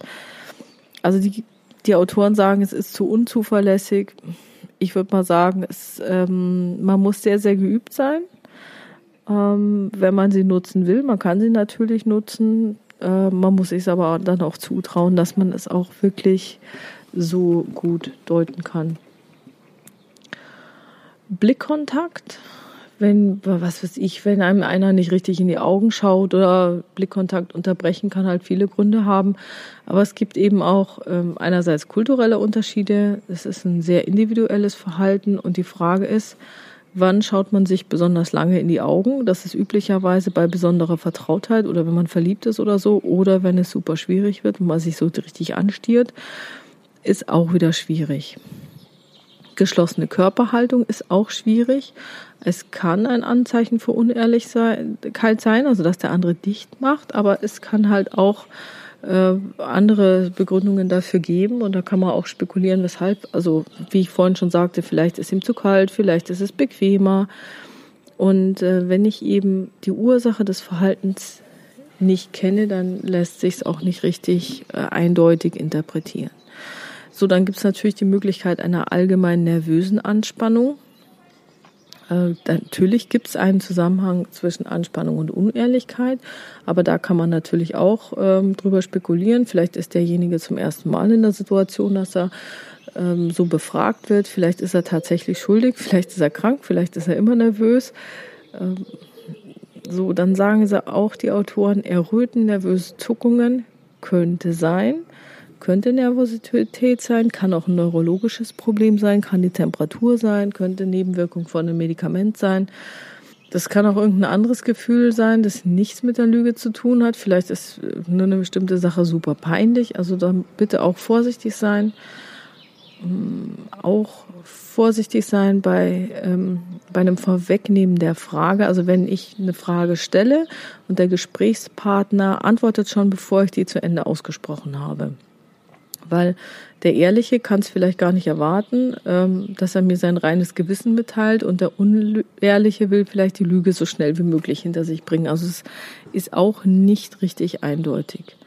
Also die, die Autoren sagen, es ist zu unzuverlässig. ich würde mal sagen, es, ähm, man muss sehr, sehr geübt sein, ähm, wenn man sie nutzen will. Man kann sie natürlich nutzen. Äh, man muss sich aber dann auch zutrauen, dass man es auch wirklich so gut deuten kann. Blickkontakt wenn, was weiß ich, wenn einem einer nicht richtig in die Augen schaut oder Blickkontakt unterbrechen, kann halt viele Gründe haben. Aber es gibt eben auch ähm, einerseits kulturelle Unterschiede. Es ist ein sehr individuelles Verhalten und die Frage ist, wann schaut man sich besonders lange in die Augen? Das ist üblicherweise bei besonderer Vertrautheit oder wenn man verliebt ist oder so oder wenn es super schwierig wird und man sich so richtig anstiert, ist auch wieder schwierig. Geschlossene Körperhaltung ist auch schwierig. Es kann ein Anzeichen für Unehrlichkeit sein, also dass der andere dicht macht, aber es kann halt auch äh, andere Begründungen dafür geben und da kann man auch spekulieren, weshalb. Also wie ich vorhin schon sagte, vielleicht ist ihm zu kalt, vielleicht ist es bequemer. Und äh, wenn ich eben die Ursache des Verhaltens nicht kenne, dann lässt sich es auch nicht richtig äh, eindeutig interpretieren. So, dann gibt es natürlich die Möglichkeit einer allgemeinen nervösen Anspannung. Äh, natürlich gibt es einen Zusammenhang zwischen Anspannung und Unehrlichkeit, aber da kann man natürlich auch ähm, drüber spekulieren. Vielleicht ist derjenige zum ersten Mal in der Situation, dass er ähm, so befragt wird. Vielleicht ist er tatsächlich schuldig, [laughs] vielleicht ist er krank, vielleicht ist er immer nervös. Ähm, so, dann sagen sie auch die Autoren, erröten nervöse Zuckungen könnte sein könnte Nervosität sein, kann auch ein neurologisches Problem sein, kann die Temperatur sein, könnte Nebenwirkung von einem Medikament sein. Das kann auch irgendein anderes Gefühl sein, das nichts mit der Lüge zu tun hat. Vielleicht ist nur eine bestimmte Sache super peinlich. Also dann bitte auch vorsichtig sein. Mm, auch vorsichtig sein bei, ähm, bei einem Vorwegnehmen der Frage. Also wenn ich eine Frage stelle und der Gesprächspartner antwortet schon, bevor ich die zu Ende ausgesprochen habe weil der Ehrliche kann es vielleicht gar nicht erwarten, ähm, dass er mir sein reines Gewissen mitteilt und der Unehrliche will vielleicht die Lüge so schnell wie möglich hinter sich bringen. Also es ist auch nicht richtig eindeutig.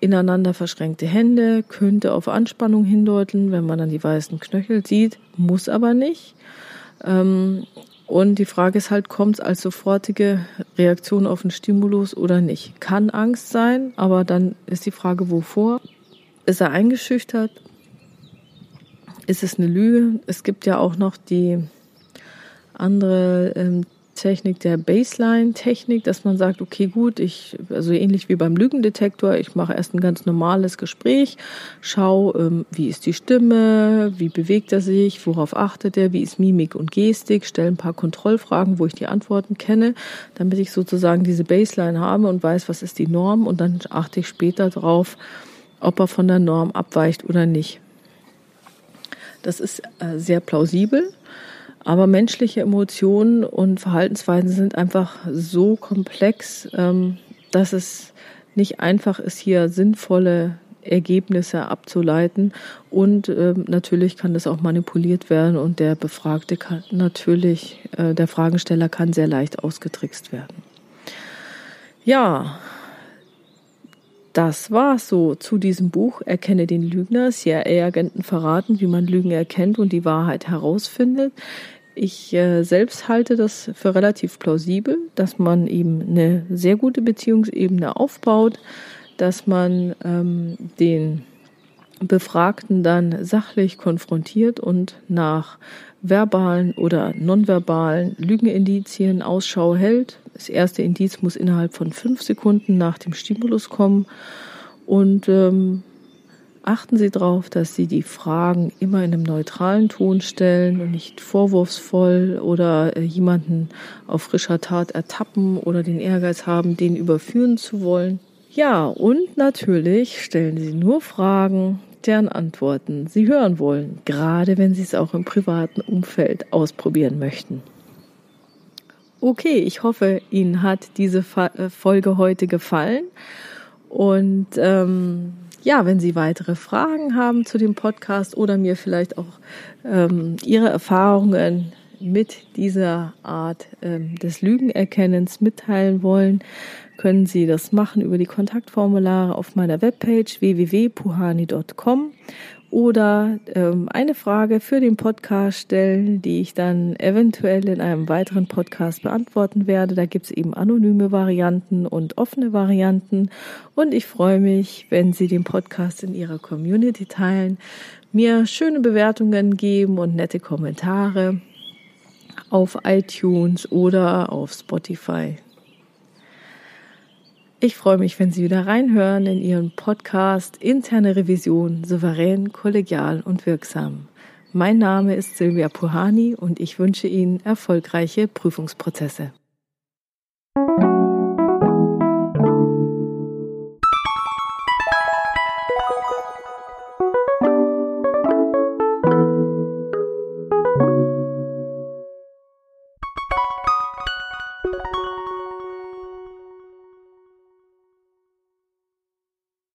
Ineinander verschränkte Hände könnte auf Anspannung hindeuten, wenn man dann die weißen Knöchel sieht, muss aber nicht. Ähm, und die Frage ist halt, kommt es als sofortige Reaktion auf einen Stimulus oder nicht? Kann Angst sein, aber dann ist die Frage, wovor? Ist er eingeschüchtert? Ist es eine Lüge? Es gibt ja auch noch die andere ähm, Technik der Baseline-Technik, dass man sagt, okay, gut, ich, also ähnlich wie beim Lügendetektor, ich mache erst ein ganz normales Gespräch, schau, ähm, wie ist die Stimme, wie bewegt er sich, worauf achtet er, wie ist Mimik und Gestik, stelle ein paar Kontrollfragen, wo ich die Antworten kenne, damit ich sozusagen diese Baseline habe und weiß, was ist die Norm und dann achte ich später drauf, ob er von der Norm abweicht oder nicht. Das ist äh, sehr plausibel, aber menschliche Emotionen und Verhaltensweisen sind einfach so komplex, ähm, dass es nicht einfach ist, hier sinnvolle Ergebnisse abzuleiten. Und äh, natürlich kann das auch manipuliert werden und der Befragte kann natürlich, äh, der Fragensteller kann sehr leicht ausgetrickst werden. Ja, das war so zu diesem Buch Erkenne den Lügner. CIA-Agenten verraten, wie man Lügen erkennt und die Wahrheit herausfindet. Ich äh, selbst halte das für relativ plausibel, dass man eben eine sehr gute Beziehungsebene aufbaut, dass man ähm, den Befragten dann sachlich konfrontiert und nach verbalen oder nonverbalen Lügenindizien Ausschau hält. Das erste Indiz muss innerhalb von fünf Sekunden nach dem Stimulus kommen. Und ähm, achten Sie darauf, dass Sie die Fragen immer in einem neutralen Ton stellen und nicht vorwurfsvoll oder äh, jemanden auf frischer Tat ertappen oder den Ehrgeiz haben, den überführen zu wollen. Ja, und natürlich stellen Sie nur Fragen, deren Antworten Sie hören wollen, gerade wenn Sie es auch im privaten Umfeld ausprobieren möchten. Okay, ich hoffe, Ihnen hat diese äh, Folge heute gefallen. Und ähm, ja, wenn Sie weitere Fragen haben zu dem Podcast oder mir vielleicht auch ähm, Ihre Erfahrungen mit dieser Art ähm, des Lügenerkennens mitteilen wollen, können Sie das machen über die Kontaktformulare auf meiner Webpage www.puhani.com oder ähm, eine Frage für den Podcast stellen, die ich dann eventuell in einem weiteren Podcast beantworten werde. Da gibt es eben anonyme Varianten und offene Varianten. Und ich freue mich, wenn Sie den Podcast in Ihrer Community teilen, mir schöne Bewertungen geben und nette Kommentare auf iTunes oder auf Spotify. Ich freue mich, wenn Sie wieder reinhören in Ihren Podcast Interne Revision souverän, kollegial und wirksam. Mein Name ist Silvia Puhani und ich wünsche Ihnen erfolgreiche Prüfungsprozesse.